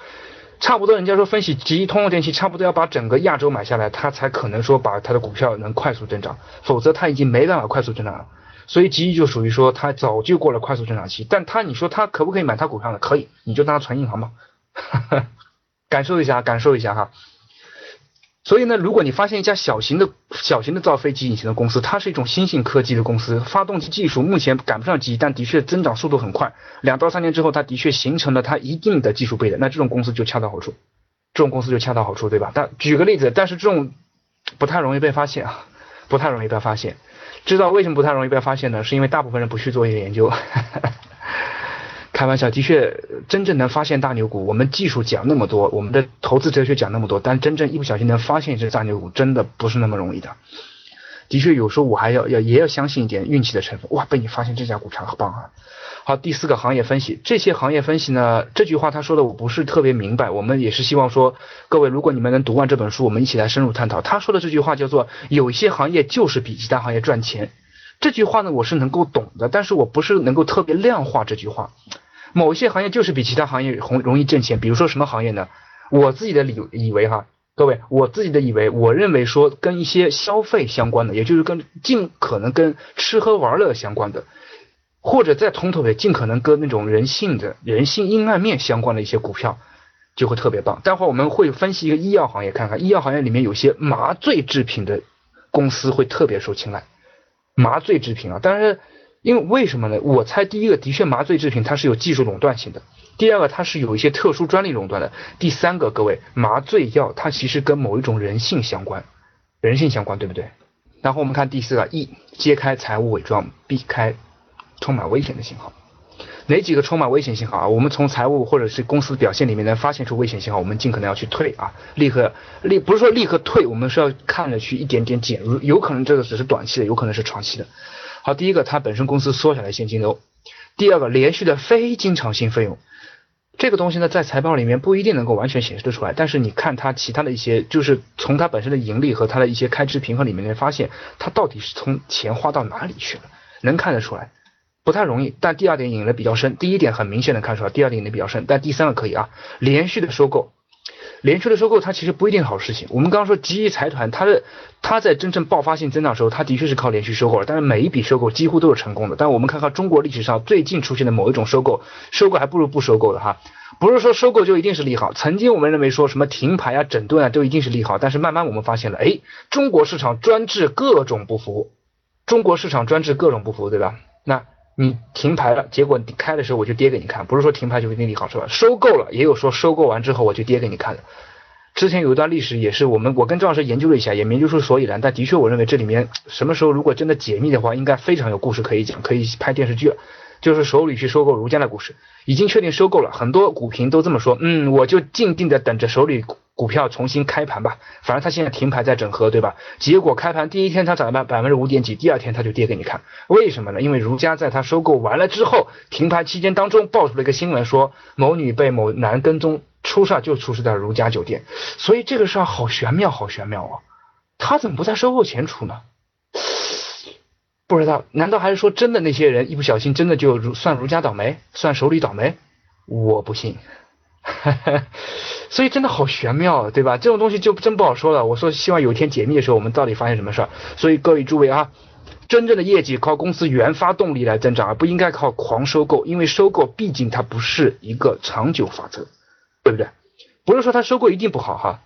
差不多，人家说分析吉利通用电器差不多要把整个亚洲买下来，它才可能说把它的股票能快速增长，否则它已经没办法快速增长了。所以吉利就属于说它早就过了快速增长期，但它你说它可不可以买它股票呢？可以，你就当它存银行吧，感受一下，感受一下哈。所以呢，如果你发现一家小型的小型的造飞机引擎的公司，它是一种新兴科技的公司，发动机技术目前赶不上机，但的确增长速度很快，两到三年之后，它的确形成了它一定的技术壁垒，那这种公司就恰到好处，这种公司就恰到好处，对吧？但举个例子，但是这种不太容易被发现啊，不太容易被发现，知道为什么不太容易被发现呢？是因为大部分人不去做一个研究。开玩笑，的确，真正能发现大牛股，我们技术讲那么多，我们的投资哲学讲那么多，但真正一不小心能发现一只大牛股，真的不是那么容易的。的确，有时候我还要要也要相信一点运气的成分。哇，被你发现这家股票很棒啊！好，第四个行业分析，这些行业分析呢，这句话他说的我不是特别明白，我们也是希望说，各位如果你们能读完这本书，我们一起来深入探讨。他说的这句话叫做，有一些行业就是比其他行业赚钱。这句话呢，我是能够懂的，但是我不是能够特别量化这句话。某些行业就是比其他行业容容易挣钱，比如说什么行业呢？我自己的理以为哈，各位，我自己的以为，我认为说跟一些消费相关的，也就是跟尽可能跟吃喝玩乐相关的，或者再通透的，尽可能跟那种人性的人性阴暗面相关的一些股票，就会特别棒。待会儿我们会分析一个医药行业，看看医药行业里面有些麻醉制品的公司会特别受青睐，麻醉制品啊，但是。因为为什么呢？我猜第一个的确麻醉制品它是有技术垄断性的，第二个它是有一些特殊专利垄断的，第三个各位麻醉药它其实跟某一种人性相关，人性相关对不对？然后我们看第四个一揭开财务伪装，避开充满危险的信号，哪几个充满危险信号啊？我们从财务或者是公司表现里面能发现出危险信号，我们尽可能要去退啊，立刻立不是说立刻退，我们是要看着去一点点减入，有可能这个只是短期的，有可能是长期的。好，第一个，它本身公司缩下来现金流；第二个，连续的非经常性费用，这个东西呢，在财报里面不一定能够完全显示得出来，但是你看它其他的一些，就是从它本身的盈利和它的一些开支平衡里面能发现，它到底是从钱花到哪里去了，能看得出来，不太容易。但第二点引的比较深，第一点很明显的看出来，第二点引的比较深，但第三个可以啊，连续的收购。连续的收购，它其实不一定好事情。我们刚刚说极翼财团，它的它在真正爆发性增长的时候，它的确是靠连续收购了，但是每一笔收购几乎都是成功的。但我们看看中国历史上最近出现的某一种收购，收购还不如不收购的哈。不是说收购就一定是利好，曾经我们认为说什么停牌啊、整顿啊都一定是利好，但是慢慢我们发现了，哎，中国市场专治各种不服，中国市场专治各种不服，对吧？那。你停牌了，结果你开的时候我就跌给你看，不是说停牌就一定利好是吧？收购了也有说收购完之后我就跌给你看的。之前有一段历史也是我们我跟赵老师研究了一下，也研究出所以然，但的确我认为这里面什么时候如果真的解密的话，应该非常有故事可以讲，可以拍电视剧了。就是手里去收购如家的故事，已经确定收购了，很多股评都这么说，嗯，我就静定的等着手里股票重新开盘吧，反正他现在停牌在整合，对吧？结果开盘第一天它涨了百百分之五点几，第二天它就跌给你看，为什么呢？因为如家在它收购完了之后，停牌期间当中爆出了一个新闻，说某女被某男跟踪，出事就出事在如家酒店，所以这个事儿好玄妙，好玄妙啊！他怎么不在收购前出呢？不知道，难道还是说真的那些人一不小心真的就如算儒家倒霉，算手里倒霉？我不信。所以真的好玄妙，对吧？这种东西就真不好说了。我说希望有一天解密的时候，我们到底发现什么事儿？所以各位诸位啊，真正的业绩靠公司原发动力来增长，而不应该靠狂收购，因为收购毕竟它不是一个长久法则，对不对？不是说它收购一定不好哈，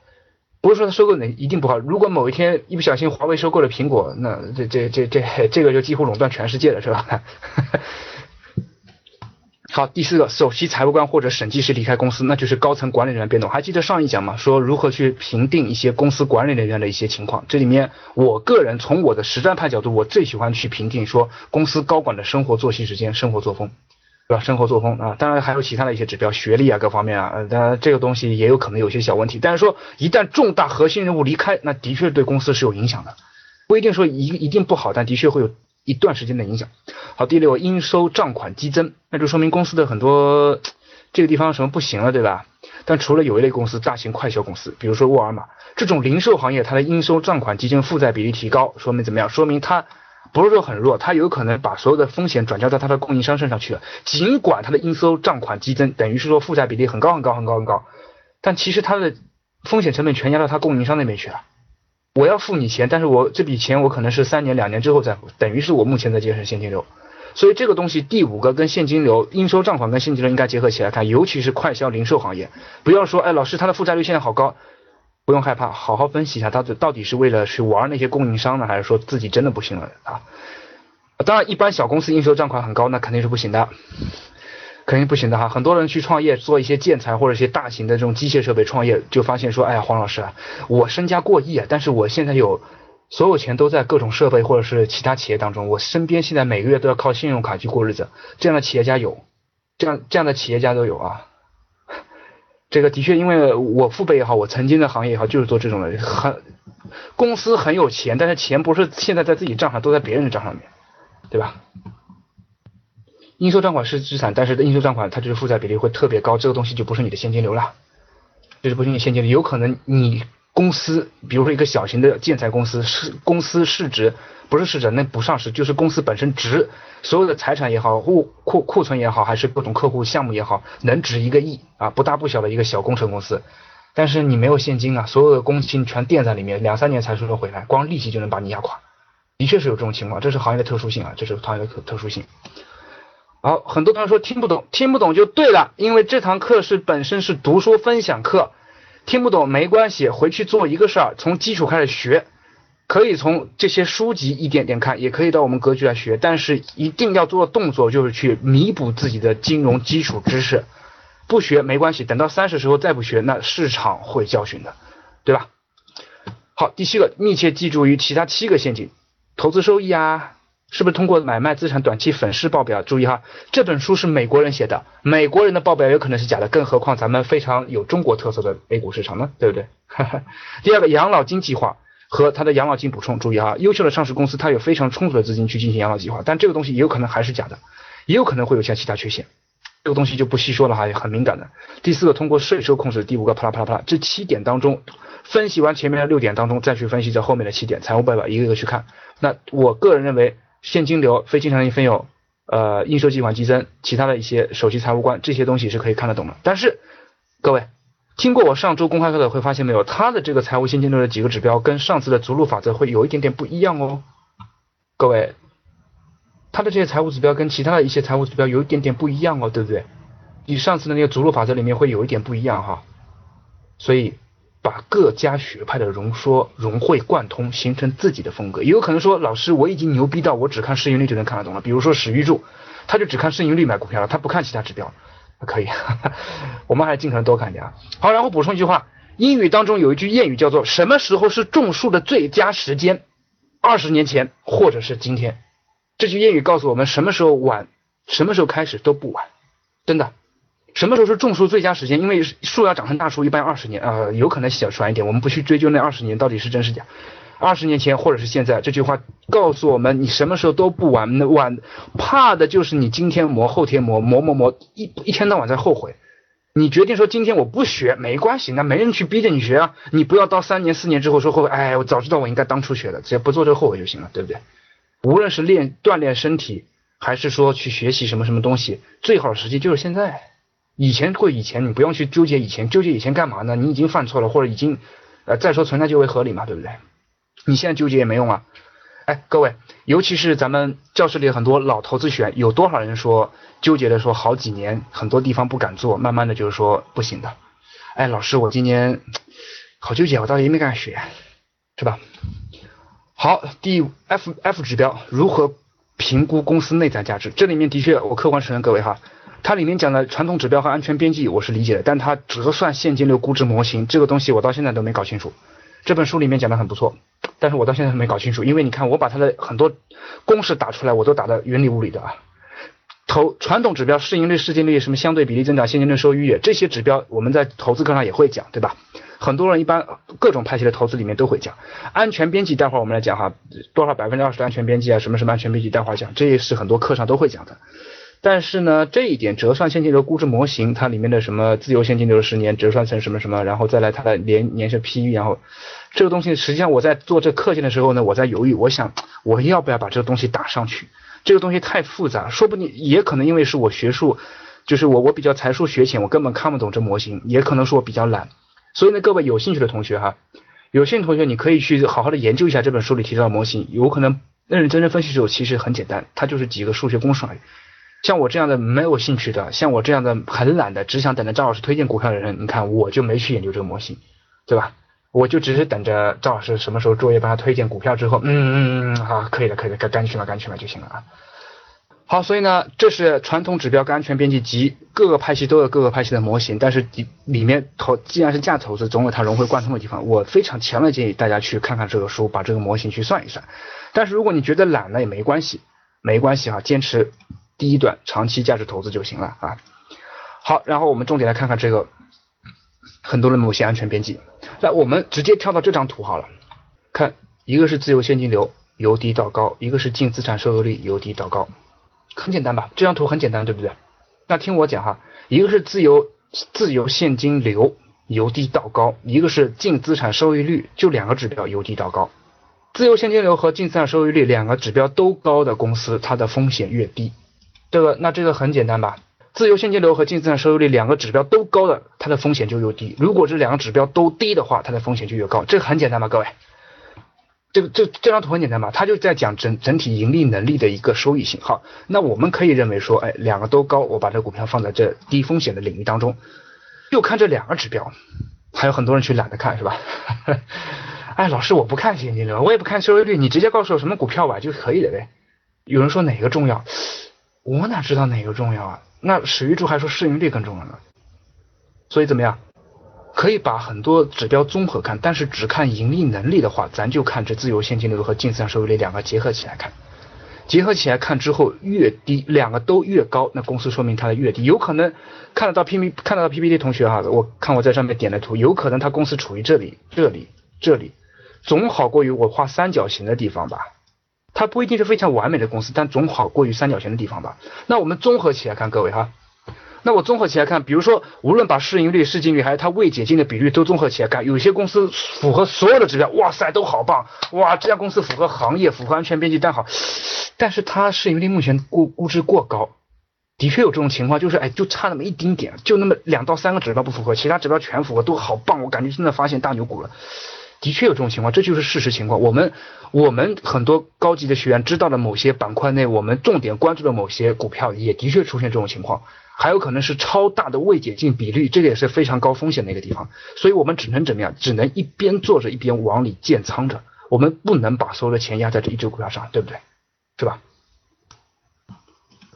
不是说它收购哪一定不好。如果某一天一不小心华为收购了苹果，那这这这这这个就几乎垄断全世界了，是吧？好，第四个，首席财务官或者审计师离开公司，那就是高层管理人员变动。还记得上一讲吗？说如何去评定一些公司管理人员的一些情况。这里面，我个人从我的实战派角度，我最喜欢去评定说公司高管的生活作息时间、生活作风，对吧？生活作风啊，当然还有其他的一些指标，学历啊，各方面啊，当然这个东西也有可能有些小问题。但是说一旦重大核心人物离开，那的确对公司是有影响的，不一定说一一定不好，但的确会有。一段时间的影响。好，第六，应收账款激增，那就说明公司的很多这个地方什么不行了，对吧？但除了有一类公司，大型快销公司，比如说沃尔玛这种零售行业，它的应收账款激增负债比例提高，说明怎么样？说明它不是说很弱，他有可能把所有的风险转交到他的供应商身上去了。尽管它的应收账款激增，等于是说负债比例很高很高很高很高，但其实它的风险成本全压到它供应商那边去了。我要付你钱，但是我这笔钱我可能是三年两年之后再付，等于是我目前在节省现金流，所以这个东西第五个跟现金流、应收账款跟现金流应该结合起来看，尤其是快销零售行业，不要说哎老师他的负债率现在好高，不用害怕，好好分析一下他到底是为了去玩那些供应商呢，还是说自己真的不行了啊？当然，一般小公司应收账款很高，那肯定是不行的。肯定不行的哈，很多人去创业做一些建材或者一些大型的这种机械设备创业，就发现说，哎呀，黄老师啊，我身家过亿啊，但是我现在有所有钱都在各种设备或者是其他企业当中，我身边现在每个月都要靠信用卡去过日子，这样的企业家有，这样这样的企业家都有啊。这个的确，因为我父辈也好，我曾经的行业也好，就是做这种的，很公司很有钱，但是钱不是现在在自己账上，都在别人的账上面，对吧？应收账款是资产，但是应收账款它就是负债比例会特别高，这个东西就不是你的现金流了，就是不是你现金流，有可能你公司，比如说一个小型的建材公司，市公司市值不是市值，那不上市，就是公司本身值，所有的财产也好，库库库存也好，还是各种客户项目也好，能值一个亿啊，不大不小的一个小工程公司，但是你没有现金啊，所有的工薪全垫在里面，两三年才收得回来，光利息就能把你压垮，的确是有这种情况，这是行业的特殊性啊，这是行业的特特殊性。好，很多同学说听不懂，听不懂就对了，因为这堂课是本身是读书分享课，听不懂没关系，回去做一个事儿，从基础开始学，可以从这些书籍一点点看，也可以到我们格局来学，但是一定要做的动作就是去弥补自己的金融基础知识，不学没关系，等到三十时候再不学，那市场会教训的，对吧？好，第七个，密切记住于其他七个陷阱，投资收益啊。是不是通过买卖资产短期粉饰报表？注意哈，这本书是美国人写的，美国人的报表有可能是假的，更何况咱们非常有中国特色的 A 股市场呢，对不对？第二个，养老金计划和它的养老金补充，注意哈，优秀的上市公司它有非常充足的资金去进行养老计划，但这个东西也有可能还是假的，也有可能会有些其他缺陷，这个东西就不细说了哈，也很敏感的。第四个，通过税收控制，第五个，啪啦啪啦啪啦，这七点当中，分析完前面的六点当中，再去分析这后面的七点，财务报表一个一个去看。那我个人认为。现金流、非经常性费用，呃，应收计款激增，其他的一些首席财务官这些东西是可以看得懂的。但是，各位听过我上周公开课的会发现没有，他的这个财务现金流的几个指标跟上次的逐鹿法则会有一点点不一样哦。各位，他的这些财务指标跟其他的一些财务指标有一点点不一样哦，对不对？你上次的那个逐鹿法则里面会有一点不一样哈，所以。把各家学派的融说融会贯通，形成自己的风格。也有可能说，老师我已经牛逼到我只看市盈率就能看得懂了。比如说史玉柱，他就只看市盈率买股票了，他不看其他指标。可以，我们还尽可能多看点啊。好，然后补充一句话，英语当中有一句谚语叫做“什么时候是种树的最佳时间？二十年前或者是今天。”这句谚语告诉我们，什么时候晚，什么时候开始都不晚，真的。什么时候是种树最佳时间？因为树要长成大树，一般二十年啊，有可能小短一点。我们不去追究那二十年到底是真是假。二十年前或者是现在，这句话告诉我们，你什么时候都不晚。晚怕的就是你今天磨，后天磨，磨磨磨，一一天到晚在后悔。你决定说今天我不学没关系，那没人去逼着你学啊。你不要到三年四年之后说后悔，哎，我早知道我应该当初学的，只要不做这个后悔就行了，对不对？无论是练锻炼身体，还是说去学习什么什么东西，最好的时机就是现在。以前过以前，你不用去纠结以前，纠结以前干嘛呢？你已经犯错了，或者已经，呃，再说存在就为合理嘛，对不对？你现在纠结也没用啊。哎，各位，尤其是咱们教室里很多老投资学员，有多少人说纠结的说好几年，很多地方不敢做，慢慢的就是说不行的。哎，老师，我今年好纠结，我到底应该学，是吧？好，第 F F 指标如何评估公司内在价值？这里面的确，我客观承认各位哈。它里面讲的传统指标和安全边际我是理解的，但它折算现金流估值模型这个东西我到现在都没搞清楚。这本书里面讲的很不错，但是我到现在没搞清楚，因为你看我把它的很多公式打出来，我都打的云里雾里的啊。投传统指标市盈率、市净率、什么相对比例增长、现金流收益率这些指标，我们在投资课上也会讲，对吧？很多人一般各种派系的投资里面都会讲安全边际，待会儿我们来讲哈，多少百分之二十的安全边际啊，什么什么安全边际，待会儿讲，这也是很多课上都会讲的。但是呢，这一点折算现金流估值模型，它里面的什么自由现金流十年折算成什么什么，然后再来它的年年是 PE，然后这个东西实际上我在做这课件的时候呢，我在犹豫，我想我要不要把这个东西打上去？这个东西太复杂，说不定也可能因为是我学术，就是我我比较才疏学浅，我根本看不懂这模型，也可能是我比较懒。所以呢，各位有兴趣的同学哈，有兴趣同学你可以去好好的研究一下这本书里提到的模型，有可能认认真真分析之后，其实很简单，它就是几个数学公式而已。像我这样的没有兴趣的，像我这样的很懒的，只想等着赵老师推荐股票的人，你看我就没去研究这个模型，对吧？我就只是等着赵老师什么时候作业帮他推荐股票之后，嗯嗯嗯，好，可以了，可以了，赶赶紧去买，赶紧去买就行了啊。好，所以呢，这是传统指标跟安全边际及各个派系都有各个派系的模型，但是里里面投既然是价投资，总有它融会贯通的地方。我非常强烈建议大家去看看这个书，把这个模型去算一算。但是如果你觉得懒了也没关系，没关系哈，坚持。第一段长期价值投资就行了啊。好，然后我们重点来看看这个很多的某些安全边际。来，我们直接跳到这张图好了。看，一个是自由现金流由低到高，一个是净资产收益率由低到高，很简单吧？这张图很简单，对不对？那听我讲哈，一个是自由自由现金流由低到高，一个是净资产收益率，就两个指标由低到高。自由现金流和净资产收益率两个指标都高的公司，它的风险越低。这个那这个很简单吧？自由现金流和净资产收益率两个指标都高的，它的风险就越低。如果这两个指标都低的话，它的风险就越高。这很简单吧，各位？这个这这张图很简单吧？它就在讲整整体盈利能力的一个收益性。好，那我们可以认为说，哎，两个都高，我把这股票放在这低风险的领域当中，就看这两个指标。还有很多人去懒得看是吧？哎，老师我不看现金流，我也不看收益率，你直接告诉我什么股票吧就可以了呗。有人说哪个重要？我哪知道哪个重要啊？那史玉柱还说市盈率更重要呢。所以怎么样？可以把很多指标综合看，但是只看盈利能力的话，咱就看这自由现金流和净资产收益率两个结合起来看。结合起来看之后，越低两个都越高，那公司说明它的越低。有可能看得到 P P 看得到 P P T 同学哈，我看我在上面点的图，有可能它公司处于这里、这里、这里，总好过于我画三角形的地方吧。它不一定是非常完美的公司，但总好过于三角形的地方吧。那我们综合起来看，各位哈，那我综合起来看，比如说，无论把市盈率、市净率还是它未解禁的比率都综合起来看，有些公司符合所有的指标，哇塞，都好棒，哇，这家公司符合行业，符合安全边际，但好，但是它市盈率目前估估值过高，的确有这种情况，就是哎，就差那么一丁点，就那么两到三个指标不符合，其他指标全符合，都好棒，我感觉真的发现大牛股了。的确有这种情况，这就是事实情况。我们我们很多高级的学员知道了某些板块内，我们重点关注的某些股票，也的确出现这种情况。还有可能是超大的未解禁比率，这个也是非常高风险的一个地方。所以我们只能怎么样？只能一边做着，一边往里建仓着。我们不能把所有的钱压在这一只股票上，对不对？是吧？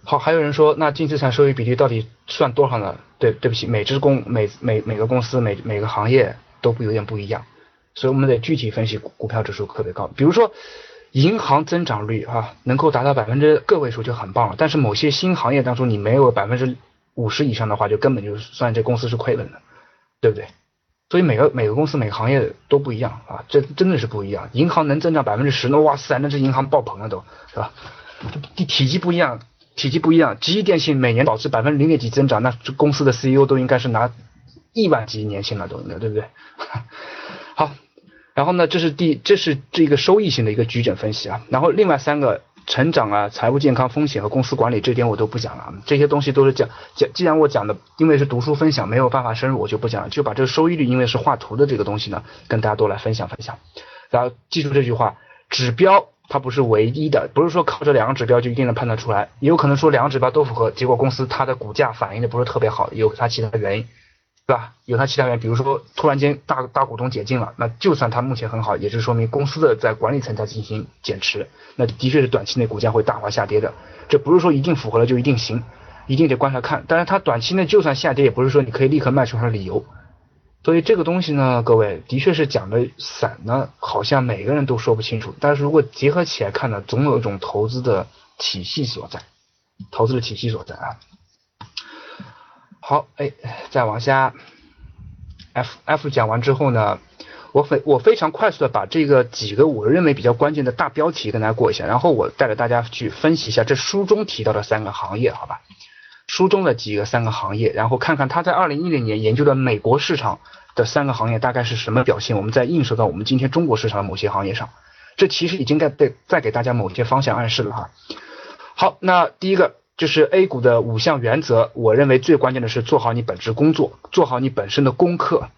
好，还有人说，那净资产收益比率到底算多少呢？对，对不起，每只公每每每个公司每每个行业都不有点不一样。所以我们得具体分析股票指数特别高，比如说银行增长率啊，能够达到百分之个位数就很棒了。但是某些新行业当中，你没有百分之五十以上的话，就根本就算这公司是亏本的，对不对？所以每个每个公司每个行业都不一样啊，这真的是不一样。银行能增长百分之十，那哇塞，那这银行爆棚了都是吧？体体积不一样，体积不一样。吉利电信每年保持百分之零点几增长，那这公司的 CEO 都应该是拿亿万级年薪了，都应该对不对？好。然后呢，这是第，这是这个收益性的一个矩阵分析啊。然后另外三个成长啊、财务健康、风险和公司管理这点我都不讲了啊，这些东西都是讲讲。既然我讲的，因为是读书分享，没有办法深入，我就不讲了，就把这个收益率，因为是画图的这个东西呢，跟大家都来分享分享。然后记住这句话，指标它不是唯一的，不是说靠这两个指标就一定能判断出来，也有可能说两个指标都符合，结果公司它的股价反应的不是特别好，有它其他的原因。对吧？有它其他原因，比如说突然间大大股东解禁了，那就算它目前很好，也是说明公司的在管理层在进行减持，那的确是短期内股价会大幅下跌的。这不是说一定符合了就一定行，一定得观察看。但是它短期内就算下跌，也不是说你可以立刻卖出它的理由。所以这个东西呢，各位的确是讲的散呢，好像每个人都说不清楚。但是如果结合起来看呢，总有一种投资的体系所在，投资的体系所在啊。好，哎，再往下，F F 讲完之后呢，我非我非常快速的把这个几个我认为比较关键的大标题跟大家过一下，然后我带着大家去分析一下这书中提到的三个行业，好吧？书中的几个三个行业，然后看看他在二零一零年研究的美国市场的三个行业大概是什么表现，我们再映射到我们今天中国市场的某些行业上，这其实已经在被在给大家某些方向暗示了哈。好，那第一个。就是 A 股的五项原则，我认为最关键的是做好你本职工作，做好你本身的功课，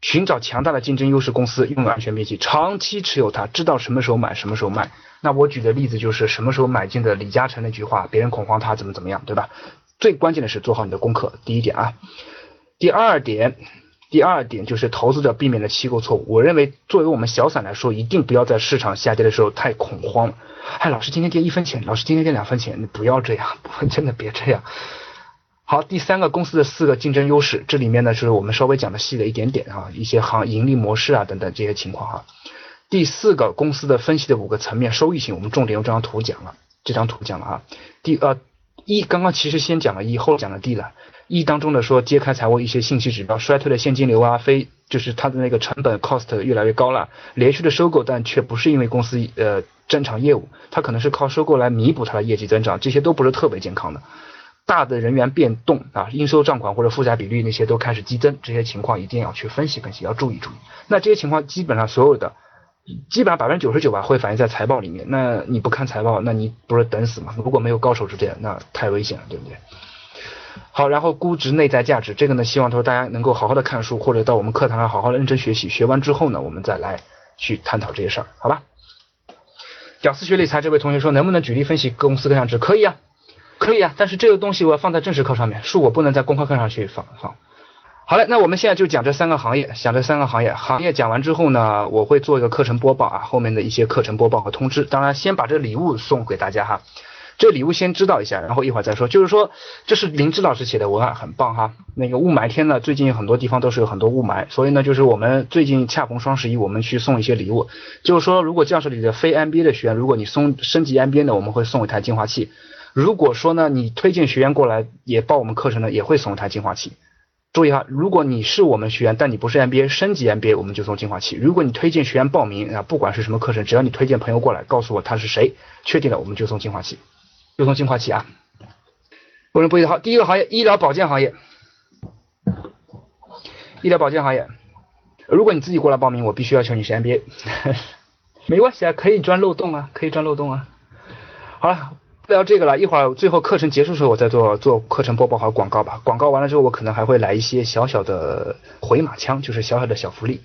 寻找强大的竞争优势公司，拥有安全边际，长期持有它，知道什么时候买，什么时候卖。那我举的例子就是什么时候买进的李嘉诚那句话，别人恐慌他怎么怎么样，对吧？最关键的是做好你的功课，第一点啊。第二点。第二点就是投资者避免的期购错误。我认为作为我们小散来说，一定不要在市场下跌的时候太恐慌了。哎，老师今天跌一分钱，老师今天跌两分钱，你不要这样，真的别这样。好，第三个公司的四个竞争优势，这里面呢就是我们稍微讲的细了一点点啊，一些行盈利模式啊等等这些情况哈。第四个公司的分析的五个层面收益性，我们重点用这张图讲了，这张图讲了啊。第呃一刚刚其实先讲了一，后讲了 D 了。一当中的说揭开财务一些信息指标，衰退的现金流啊，非就是它的那个成本 cost 越来越高了，连续的收购，但却不是因为公司呃正常业务，它可能是靠收购来弥补它的业绩增长，这些都不是特别健康的。大的人员变动啊，应收账款或者负债比率那些都开始激增，这些情况一定要去分析分析，要注意注意。那这些情况基本上所有的，基本上百分之九十九吧会反映在财报里面。那你不看财报，那你不是等死吗？如果没有高手指点，那太危险了，对不对？好，然后估值内在价值，这个呢，希望说大家能够好好的看书，或者到我们课堂上好好的认真学习，学完之后呢，我们再来去探讨这些事儿，好吧？屌丝学理财这位同学说，能不能举例分析公司各项值？可以啊，可以啊，但是这个东西我要放在正式课上面，书我不能在公开课上去放放。好嘞，那我们现在就讲这三个行业，讲这三个行业，行业讲完之后呢，我会做一个课程播报啊，后面的一些课程播报和通知，当然先把这礼物送给大家哈。这礼物先知道一下，然后一会儿再说。就是说，这是林芝老师写的文案，很棒哈。那个雾霾天呢，最近很多地方都是有很多雾霾，所以呢，就是我们最近恰逢双十一，我们去送一些礼物。就是说，如果教室里的非 MBA 的学员，如果你送升级 MBA 的，我们会送一台净化器。如果说呢，你推荐学员过来也报我们课程呢，也会送一台净化器。注意哈，如果你是我们学员，但你不是 MBA 升级 MBA，我们就送净化器。如果你推荐学员报名啊，不管是什么课程，只要你推荐朋友过来，告诉我他是谁，确定了我们就送净化器。就送净化器啊！不能不一好，第一个行业医疗保健行业，医疗保健行业，如果你自己过来报名，我必须要求你是 MBA，没关系啊，可以钻漏洞啊，可以钻漏洞啊。好了，聊这个了，一会儿最后课程结束的时候，我再做做课程播报和广告吧。广告完了之后，我可能还会来一些小小的回马枪，就是小小的小福利。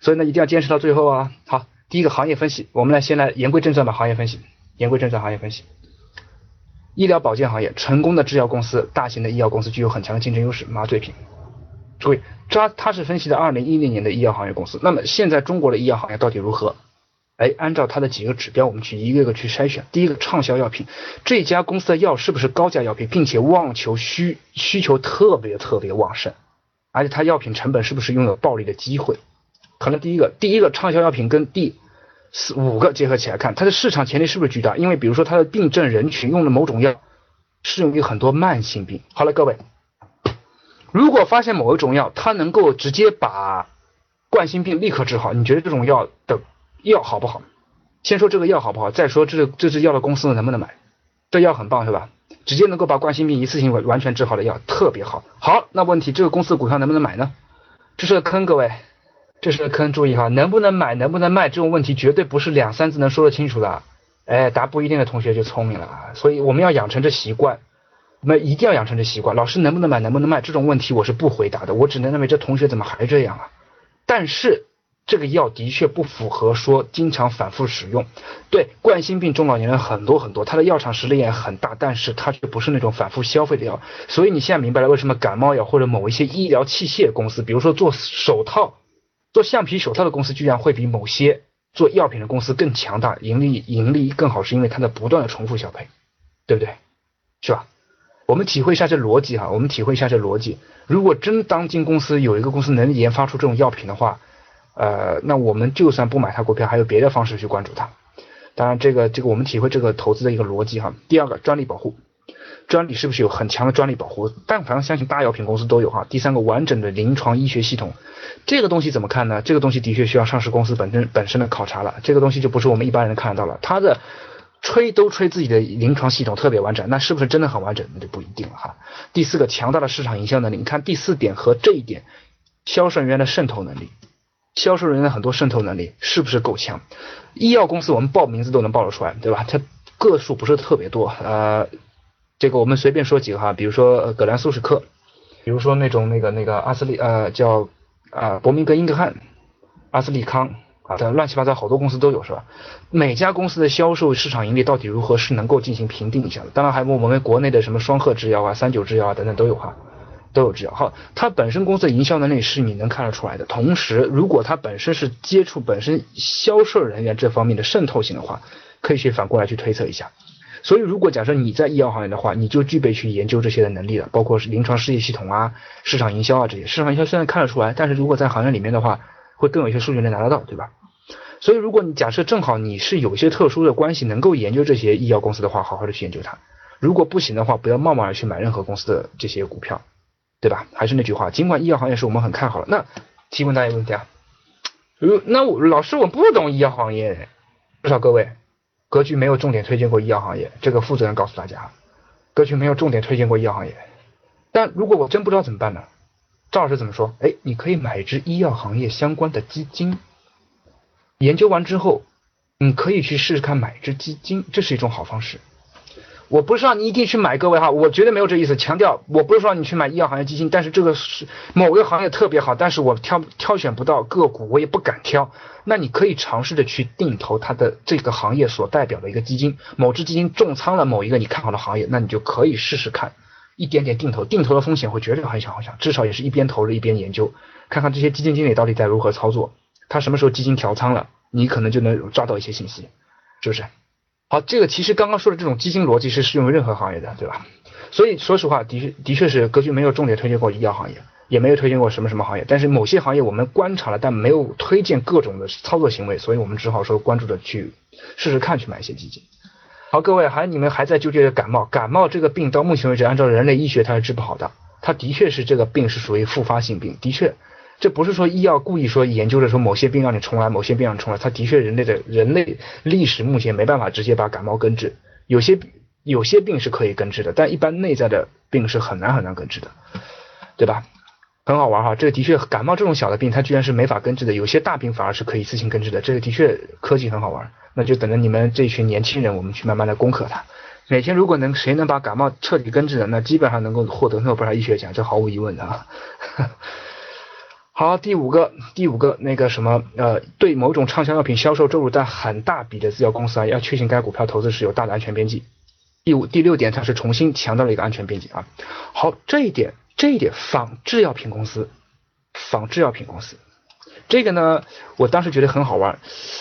所以呢，一定要坚持到最后啊！好，第一个行业分析，我们来先来言归正传吧。行业分析，言归正传，行业分析。医疗保健行业成功的制药公司，大型的医药公司具有很强的竞争优势。麻醉品，注意，这他是分析的二零一零年的医药行业公司。那么现在中国的医药行业到底如何？哎，按照它的几个指标，我们去一个个去筛选。第一个，畅销药品，这家公司的药是不是高价药品，并且望求需需求特别特别旺盛，而且它药品成本是不是拥有暴利的机会？可能第一个，第一个畅销药品跟第。四五个结合起来看，它的市场潜力是不是巨大？因为比如说它的病症人群用的某种药，适用于很多慢性病。好了，各位，如果发现某一种药它能够直接把冠心病立刻治好，你觉得这种药的药好不好？先说这个药好不好，再说这这支药的公司能不能买？这药很棒是吧？直接能够把冠心病一次性完完全治好的药特别好。好，那问题这个公司的股票能不能买呢？这是个坑，各位。这是个坑，注意哈，能不能买，能不能卖，这种问题绝对不是两三字能说得清楚的。哎，答不一定的同学就聪明了啊。所以我们要养成这习惯，我们一定要养成这习惯。老师能不能买，能不能卖这种问题我是不回答的，我只能认为这同学怎么还这样啊？但是。这个药的确不符合说经常反复使用，对冠心病中老年人很多很多，它的药厂实力也很大，但是它却不是那种反复消费的药。所以你现在明白了为什么感冒药或者某一些医疗器械公司，比如说做手套、做橡皮手套的公司，居然会比某些做药品的公司更强大，盈利盈利更好，是因为它的不断的重复消费，对不对？是吧？我们体会一下这逻辑哈，我们体会一下这逻辑。如果真当今公司有一个公司能研发出这种药品的话，呃，那我们就算不买它股票，还有别的方式去关注它。当然，这个这个我们体会这个投资的一个逻辑哈。第二个，专利保护，专利是不是有很强的专利保护？但凡相信大药品公司都有哈。第三个，完整的临床医学系统，这个东西怎么看呢？这个东西的确需要上市公司本身本身的考察了。这个东西就不是我们一般人看得到了。它的吹都吹自己的临床系统特别完整，那是不是真的很完整？那就不一定了哈。第四个，强大的市场营销能力。你看第四点和这一点，销售人员的渗透能力。销售人员的很多渗透能力是不是够强？医药公司我们报名字都能报得出来，对吧？它个数不是特别多，呃，这个我们随便说几个哈，比如说葛兰素史克，比如说那种那个那个阿斯利呃叫啊伯明格英格汉、阿斯利康啊，乱七八糟好多公司都有是吧？每家公司的销售市场盈利到底如何是能够进行评定一下的。当然还有我们国内的什么双鹤制药啊、三九制药啊等等都有哈。都有制药好，它本身公司的营销能力是你能看得出来的。同时，如果它本身是接触本身销售人员这方面的渗透性的话，可以去反过来去推测一下。所以，如果假设你在医药行业的话，你就具备去研究这些的能力了，包括是临床试验系统啊、市场营销啊这些。市场营销虽然看得出来，但是如果在行业里面的话，会更有一些数据能拿得到，对吧？所以，如果你假设正好你是有一些特殊的关系，能够研究这些医药公司的话，好好的去研究它。如果不行的话，不要贸贸然去买任何公司的这些股票。对吧？还是那句话，尽管医药行业是我们很看好的，那提问大家一个问题啊，如那我老师我不懂医药行业，至少各位，格局没有重点推荐过医药行业，这个负责人告诉大家，格局没有重点推荐过医药行业。但如果我真不知道怎么办呢？赵老师怎么说？哎，你可以买一只医药行业相关的基金，研究完之后，你可以去试试看买只基金，这是一种好方式。我不是让你一定去买，各位哈，我绝对没有这意思。强调，我不是说你去买医药行业基金，但是这个是某个行业特别好，但是我挑挑选不到个股，我也不敢挑。那你可以尝试着去定投它的这个行业所代表的一个基金，某只基金重仓了某一个你看好的行业，那你就可以试试看，一点点定投，定投的风险会绝对很小很小，至少也是一边投着一边研究，看看这些基金经理到底在如何操作，他什么时候基金调仓了，你可能就能抓到一些信息，是不是？好，这个其实刚刚说的这种基金逻辑是适用于任何行业的，对吧？所以说实话，的确的确是格局没有重点推荐过医药行业，也没有推荐过什么什么行业。但是某些行业我们观察了，但没有推荐各种的操作行为，所以我们只好说关注的去试试看，去买一些基金。好，各位还你们还在纠结感冒？感冒这个病到目前为止，按照人类医学它是治不好的，它的确是这个病是属于复发性病，的确。这不是说医药故意说研究的说某些病让你重来，某些病让你重来，它的确人类的人类历史目前没办法直接把感冒根治，有些有些病是可以根治的，但一般内在的病是很难很难根治的，对吧？很好玩哈，这个的确感冒这种小的病它居然是没法根治的，有些大病反而是可以自行根治的，这个的确科技很好玩，那就等着你们这群年轻人，我们去慢慢的攻克它。每天如果能谁能把感冒彻底根治了，那基本上能够获得诺贝尔医学奖，这毫无疑问的啊。好，第五个，第五个那个什么，呃，对某种畅销药品销售收入占很大比的制药公司啊，要确信该股票投资是有大的安全边际。第五、第六点，它是重新强调了一个安全边际啊。好，这一点，这一点，仿制药品公司，仿制药品公司，这个呢，我当时觉得很好玩。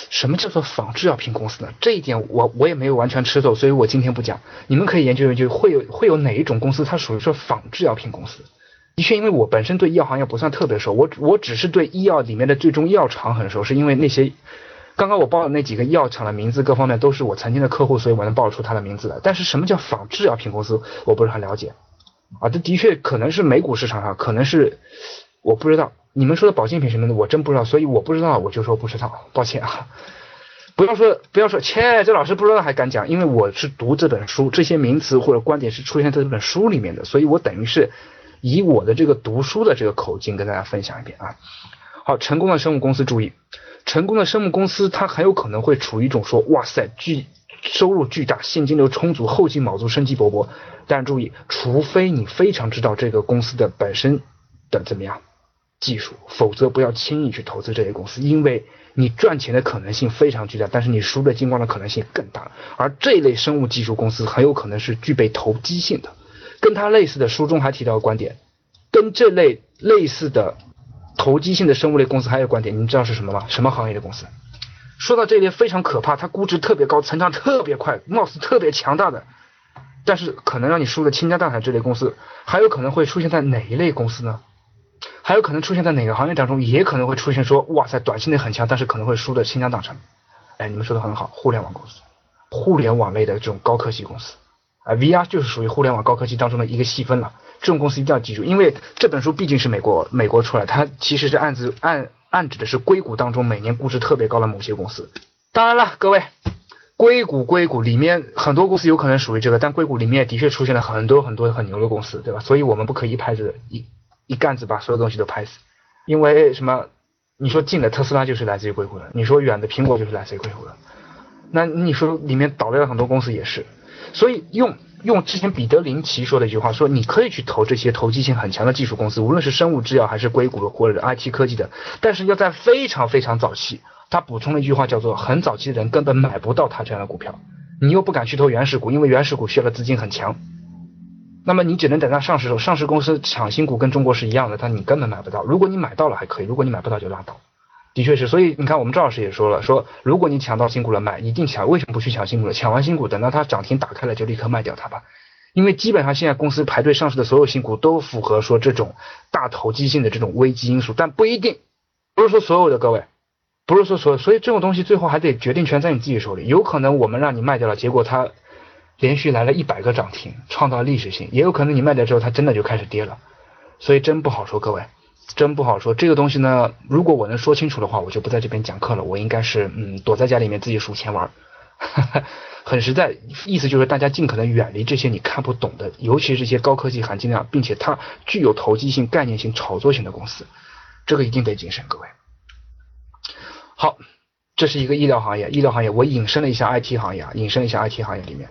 什么叫做仿制药品公司呢？这一点我我也没有完全吃透，所以我今天不讲，你们可以研究研究，会有会有哪一种公司它属于说仿制药品公司。的确，因为我本身对医药行业不算特别熟，我我只是对医药里面的最终药厂很熟，是因为那些刚刚我报的那几个药厂的名字，各方面都是我曾经的客户，所以我能报出他的名字来。但是什么叫仿制药品公司，我不是很了解啊。这的确可能是美股市场上，可能是我不知道。你们说的保健品什么的，我真不知道，所以我不知道我就说不知道，抱歉啊。不要说不要说，切，这老师不知道还敢讲，因为我是读这本书，这些名词或者观点是出现在这本书里面的，所以我等于是。以我的这个读书的这个口径跟大家分享一遍啊。好，成功的生物公司注意，成功的生物公司它很有可能会处于一种说哇塞巨收入巨大，现金流充足，后劲卯足，生机勃勃。但注意，除非你非常知道这个公司的本身的怎么样技术，否则不要轻易去投资这些公司，因为你赚钱的可能性非常巨大，但是你输的精光的可能性更大。而这类生物技术公司很有可能是具备投机性的。跟它类似的书中还提到观点，跟这类类似的投机性的生物类公司还有观点，你们知道是什么吗？什么行业的公司？说到这一类非常可怕，它估值特别高，成长特别快，貌似特别强大的，但是可能让你输的倾家荡产这类公司，还有可能会出现在哪一类公司呢？还有可能出现在哪个行业当中？也可能会出现说，哇塞，短期内很强，但是可能会输的倾家荡产。哎，你们说的很好，互联网公司，互联网类的这种高科技公司，啊，VR 就是属于互联网高科技当中的一个细分了。这种公司一定要记住，因为这本书毕竟是美国美国出来，它其实是暗自暗。暗指的是硅谷当中每年估值特别高的某些公司。当然了，各位，硅谷硅谷里面很多公司有可能属于这个，但硅谷里面的确出现了很多很多很牛的公司，对吧？所以我们不可以一拍子一一竿子把所有东西都拍死，因为什么？你说近的特斯拉就是来自于硅谷的，你说远的苹果就是来自于硅谷的，那你说里面倒掉了很多公司也是，所以用。用之前彼得林奇说的一句话说，你可以去投这些投机性很强的技术公司，无论是生物制药还是硅谷或者 IT 科技的，但是要在非常非常早期。他补充了一句话叫做，很早期的人根本买不到他这样的股票，你又不敢去投原始股，因为原始股需要的资金很强。那么你只能等到上市时候，上市公司抢新股跟中国是一样的，但你根本买不到。如果你买到了还可以，如果你买不到就拉倒。的确是，所以你看，我们赵老师也说了，说如果你抢到新股了，买一定抢。为什么不去抢新股了？抢完新股，等到它涨停打开了，就立刻卖掉它吧。因为基本上现在公司排队上市的所有新股都符合说这种大投机性的这种危机因素，但不一定，不是说所有的各位，不是说所有，所以这种东西最后还得决定权在你自己手里。有可能我们让你卖掉了，结果它连续来了一百个涨停，创造历史性；也有可能你卖掉之后，它真的就开始跌了。所以真不好说，各位。真不好说，这个东西呢，如果我能说清楚的话，我就不在这边讲课了。我应该是嗯，躲在家里面自己数钱玩，很实在。意思就是大家尽可能远离这些你看不懂的，尤其是这些高科技含金量，并且它具有投机性、概念性、炒作性的公司，这个一定得谨慎，各位。好，这是一个医疗行业，医疗行业我引申了一下 IT 行业啊，引申了一下 IT 行业里面，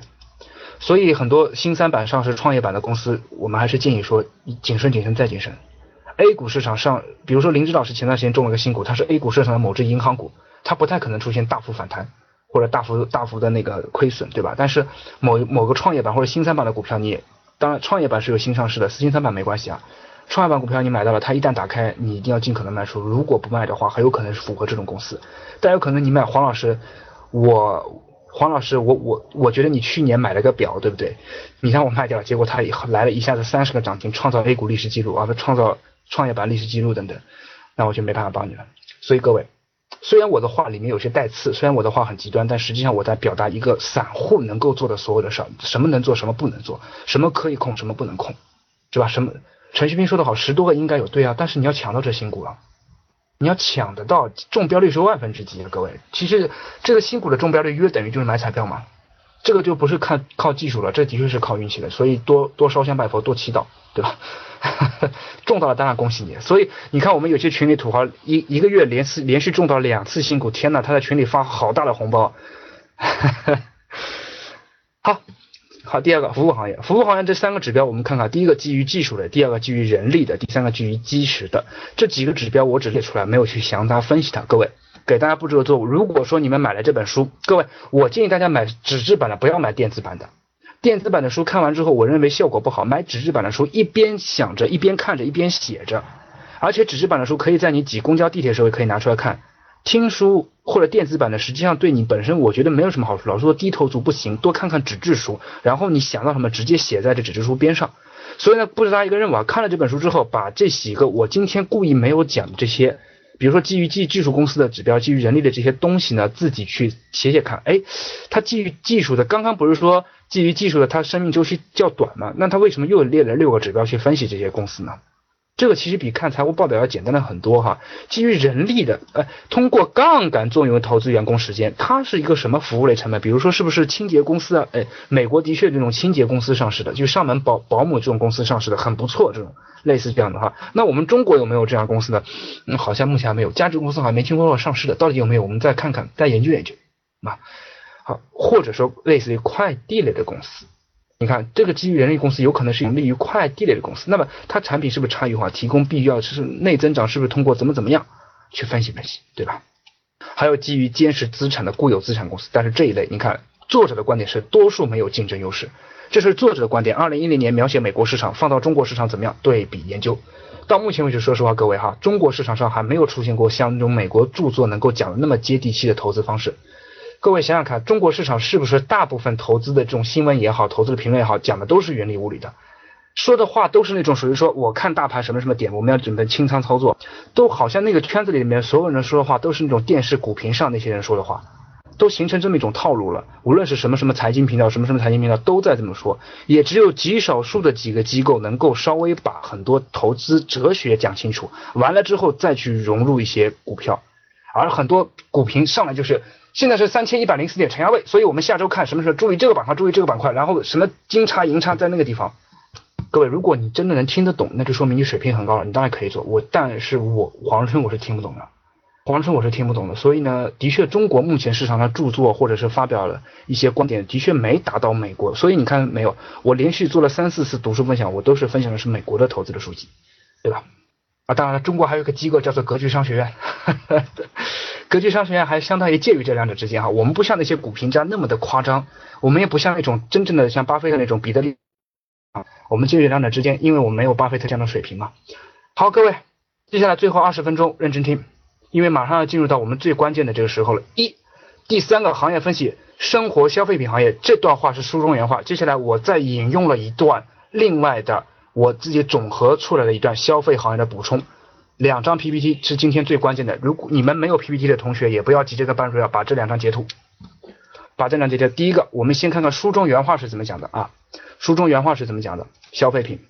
所以很多新三板上市、创业板的公司，我们还是建议说谨慎、谨慎再谨慎。A 股市场上，比如说林芝老师前段时间中了个新股，它是 A 股市场的某只银行股，它不太可能出现大幅反弹或者大幅大幅的那个亏损，对吧？但是某某个创业板或者新三板的股票，你当然创业板是有新上市的，新三板没关系啊。创业板股票你买到了，它一旦打开，你一定要尽可能卖出，如果不卖的话，很有可能是符合这种公司。但有可能你买黄老师，我黄老师，我我我觉得你去年买了个表，对不对？你让我卖掉了，结果它来了一下子三十个涨停，创造 A 股历史记录啊，不创造。创业板历史记录等等，那我就没办法帮你了。所以各位，虽然我的话里面有些带刺，虽然我的话很极端，但实际上我在表达一个散户能够做的所有的事儿，什么能做，什么不能做，什么可以控，什么不能控，是吧？什么？陈旭斌说的好，十多个应该有对啊，但是你要抢到这新股了，你要抢得到，中标率是万分之几啊？各位，其实这个新股的中标率约等于就是买彩票嘛，这个就不是看靠技术了，这的确是靠运气的，所以多多烧香拜佛，多祈祷，对吧？中到了当然恭喜你，所以你看我们有些群里土豪一一个月连次连续中到两次新股，天呐，他在群里发好大的红包。好，好，第二个服务行业，服务行业这三个指标我们看看，第一个基于技术的，第二个基于人力的，第三个基于基石的，这几个指标我只列出来，没有去详加分析它。各位给大家布置个作物，如果说你们买了这本书，各位我建议大家买纸质版的，不要买电子版的。电子版的书看完之后，我认为效果不好。买纸质版的书，一边想着，一边看着，一边写着。而且纸质版的书可以在你挤公交、地铁的时候可以拿出来看。听书或者电子版的，实际上对你本身我觉得没有什么好处。老是说低头族不行，多看看纸质书，然后你想到什么直接写在这纸质书边上。所以呢，布置大家一个任务啊，看了这本书之后，把这几个我今天故意没有讲的这些。比如说，基于技技术公司的指标，基于人力的这些东西呢，自己去写写看。哎，它基于技术的，刚刚不是说基于技术的，它生命周期较短嘛？那它为什么又列了六个指标去分析这些公司呢？这个其实比看财务报表要简单的很多哈。基于人力的，呃，通过杠杆作用投资员工时间，它是一个什么服务类成本？比如说是不是清洁公司啊？哎，美国的确这种清洁公司上市的，就上门保保姆这种公司上市的很不错，这种类似这样的哈。那我们中国有没有这样公司呢？嗯，好像目前还没有。价值公司好像没听说过上市的，到底有没有？我们再看看，再研究研究。啊，好，或者说类似于快递类的公司。你看，这个基于人力公司有可能是盈利于快递类的公司，那么它产品是不是差异化，提供必要是内增长，是不是通过怎么怎么样去分析分析，对吧？还有基于坚实资产的固有资产公司，但是这一类，你看作者的观点是多数没有竞争优势，这是作者的观点。二零一零年描写美国市场，放到中国市场怎么样？对比研究，到目前为止，说实话，各位哈，中国市场上还没有出现过像那种美国著作能够讲的那么接地气的投资方式。各位想想看，中国市场是不是大部分投资的这种新闻也好，投资的评论也好，讲的都是云里雾里的，说的话都是那种属于说我看大盘什么什么点，我们要准备清仓操作，都好像那个圈子里面所有人说的话都是那种电视股评上那些人说的话，都形成这么一种套路了。无论是什么什么财经频道，什么什么财经频道都在这么说，也只有极少数的几个机构能够稍微把很多投资哲学讲清楚，完了之后再去融入一些股票，而很多股评上来就是。现在是三千一百零四点承压位，所以我们下周看什么时候注意这个板块，注意这个板块，然后什么金叉银叉在那个地方。各位，如果你真的能听得懂，那就说明你水平很高了，你当然可以做。我但是我黄春我是听不懂的，黄春我是听不懂的。所以呢，的确中国目前市场上著作或者是发表了一些观点，的确没达到美国。所以你看没有，我连续做了三四次读书分享，我都是分享的是美国的投资的书籍，对吧？啊，当然了，中国还有一个机构叫做格局商学院。格局商学院还相当于介于这两者之间哈，我们不像那些股评家那么的夸张，我们也不像那种真正的像巴菲特那种彼得利啊，我们介于两者之间，因为我们没有巴菲特这样的水平嘛。好，各位，接下来最后二十分钟认真听，因为马上要进入到我们最关键的这个时候了。一，第三个行业分析，生活消费品行业这段话是书中原话，接下来我再引用了一段另外的我自己总合出来的一段消费行业的补充。两张 PPT 是今天最关键的。如果你们没有 PPT 的同学，也不要急着跟班主任把这两张截图，把这两张截图。第一个，我们先看看书中原话是怎么讲的啊？书中原话是怎么讲的？消费品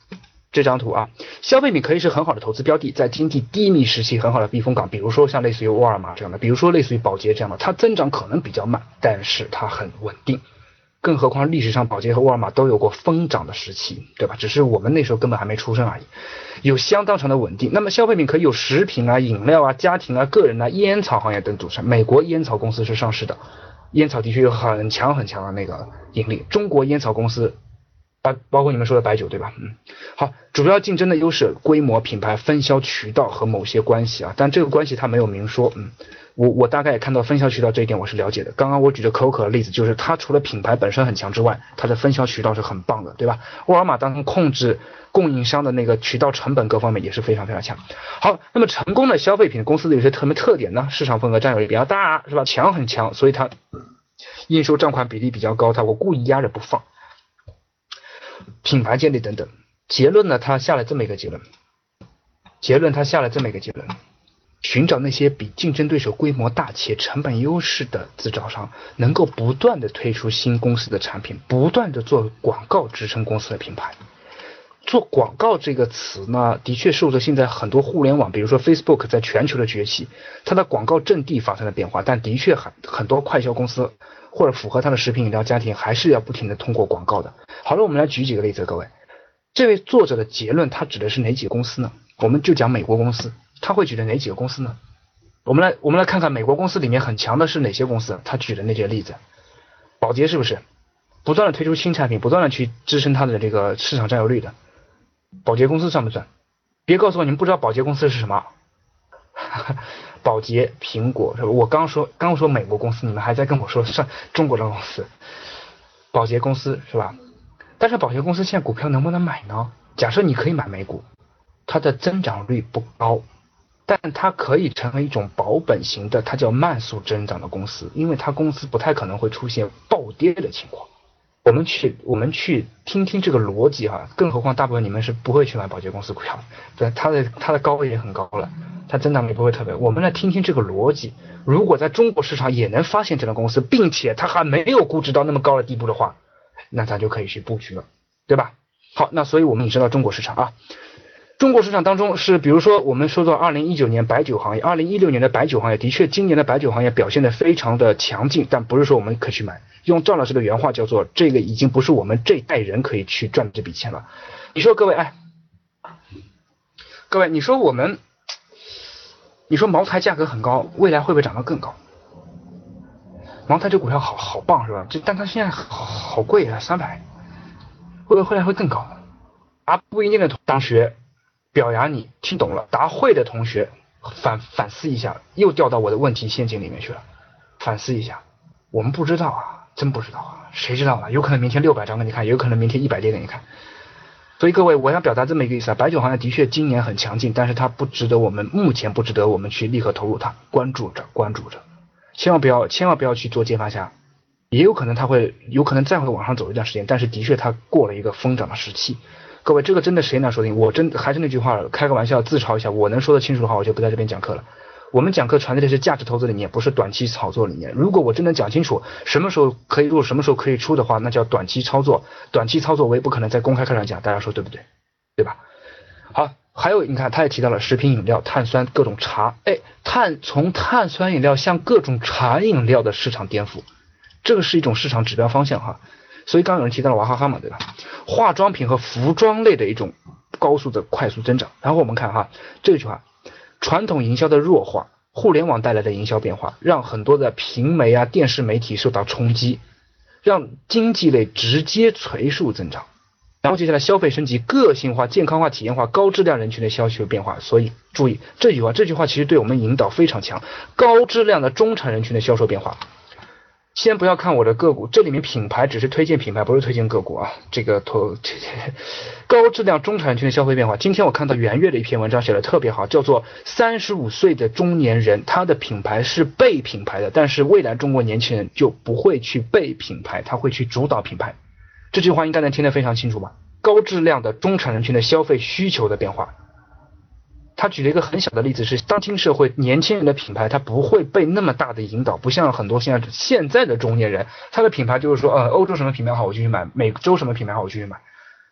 这张图啊，消费品可以是很好的投资标的，在经济低迷时期很好的避风港。比如说像类似于沃尔玛这样的，比如说类似于宝洁这样的，它增长可能比较慢，但是它很稳定。更何况历史上宝洁和沃尔玛都有过疯涨的时期，对吧？只是我们那时候根本还没出生而已，有相当长的稳定。那么消费品可以有食品啊、饮料啊、家庭啊、个人啊、烟草行业等组成。美国烟草公司是上市的，烟草的确有很强很强的那个盈利。中国烟草公司，包包括你们说的白酒，对吧？嗯，好，主要竞争的优势、规模、品牌、分销渠道和某些关系啊，但这个关系它没有明说，嗯。我我大概也看到分销渠道这一点，我是了解的。刚刚我举的可口可乐例子，就是它除了品牌本身很强之外，它的分销渠道是很棒的，对吧？沃尔玛当中控制供应商的那个渠道成本各方面也是非常非常强。好，那么成功的消费品公司的有些特别特点呢？市场份额占有率比较大，是吧？强很强，所以它应收账款比例比较高。它我故意压着不放，品牌建立等等。结论呢？他下了这么一个结论。结论他下了这么一个结论。寻找那些比竞争对手规模大且成本优势的制造商，能够不断的推出新公司的产品，不断的做广告支撑公司的品牌。做广告这个词呢，的确受着现在很多互联网，比如说 Facebook 在全球的崛起，它的广告阵地发生了变化。但的确很很多快销公司或者符合它的食品饮料家庭，还是要不停的通过广告的。好了，我们来举几个例子，各位，这位作者的结论他指的是哪几个公司呢？我们就讲美国公司。他会举的哪几个公司呢？我们来我们来看看美国公司里面很强的是哪些公司？他举的那些例子，宝洁是不是不断的推出新产品，不断的去支撑它的这个市场占有率的？宝洁公司算不算？别告诉我你们不知道宝洁公司是什么？宝洁、苹果是吧？我刚说刚说美国公司，你们还在跟我说算中国的公司？宝洁公司是吧？但是宝洁公司现在股票能不能买呢？假设你可以买美股。它的增长率不高，但它可以成为一种保本型的，它叫慢速增长的公司，因为它公司不太可能会出现暴跌的情况。我们去我们去听听这个逻辑哈，更何况大部分你们是不会去买保洁公司股票，对它的它的高位也很高了，它增长率不会特别。我们来听听这个逻辑，如果在中国市场也能发现这样的公司，并且它还没有估值到那么高的地步的话，那咱就可以去布局了，对吧？好，那所以我们引申到中国市场啊。中国市场当中是，比如说我们说到二零一九年白酒行业，二零一六年的白酒行业的确，今年的白酒行业表现的非常的强劲，但不是说我们可去买。用赵老师的原话叫做，这个已经不是我们这一代人可以去赚这笔钱了。你说各位，哎，各位，你说我们，你说茅台价格很高，未来会不会涨得更高？茅台这股票好好棒是吧？这但它现在好好贵啊，三百，会不会后来会更高？啊不一定的同学表扬你，听懂了；答会的同学反反思一下，又掉到我的问题陷阱里面去了。反思一下，我们不知道啊，真不知道啊，谁知道啊？有可能明天六百张给你看，也有可能明天一百跌给你看。所以各位，我想表达这么一个意思啊，白酒行业的确今年很强劲，但是它不值得我们目前不值得我们去立刻投入它，关注着，关注着，千万不要，千万不要去做接盘侠，也有可能它会，有可能再会往上走一段时间，但是的确它过了一个疯涨的时期。各位，这个真的谁能说定？我真还是那句话，开个玩笑，自嘲一下，我能说得清楚的话，我就不在这边讲课了。我们讲课传递的是价值投资理念，不是短期炒作理念。如果我真能讲清楚什么时候可以入，什么时候可以出的话，那叫短期操作。短期操作我也不可能在公开课上讲，大家说对不对？对吧？好，还有你看，他也提到了食品饮料、碳酸、各种茶，哎，碳从碳酸饮料向各种茶饮料的市场颠覆，这个是一种市场指标方向哈。所以刚有人提到了娃哈哈嘛，对吧？化妆品和服装类的一种高速的快速增长。然后我们看哈这句话。传统营销的弱化，互联网带来的营销变化，让很多的平媒啊、电视媒体受到冲击，让经济类直接垂速增长。然后接下来消费升级、个性化、健康化、体验化、高质量人群的需求变化。所以注意这句话，这句话其实对我们引导非常强。高质量的中产人群的销售变化。先不要看我的个股，这里面品牌只是推荐品牌，不是推荐个股啊。这个投 高质量中产群的消费变化。今天我看到元月的一篇文章写的特别好，叫做三十五岁的中年人，他的品牌是被品牌的，但是未来中国年轻人就不会去被品牌，他会去主导品牌。这句话应该能听得非常清楚吧？高质量的中产人群的消费需求的变化。他举了一个很小的例子，是当今社会年轻人的品牌，他不会被那么大的引导，不像很多现在现在的中年人，他的品牌就是说，呃，欧洲什么品牌好，我就去买；美洲什么品牌好，我就去买。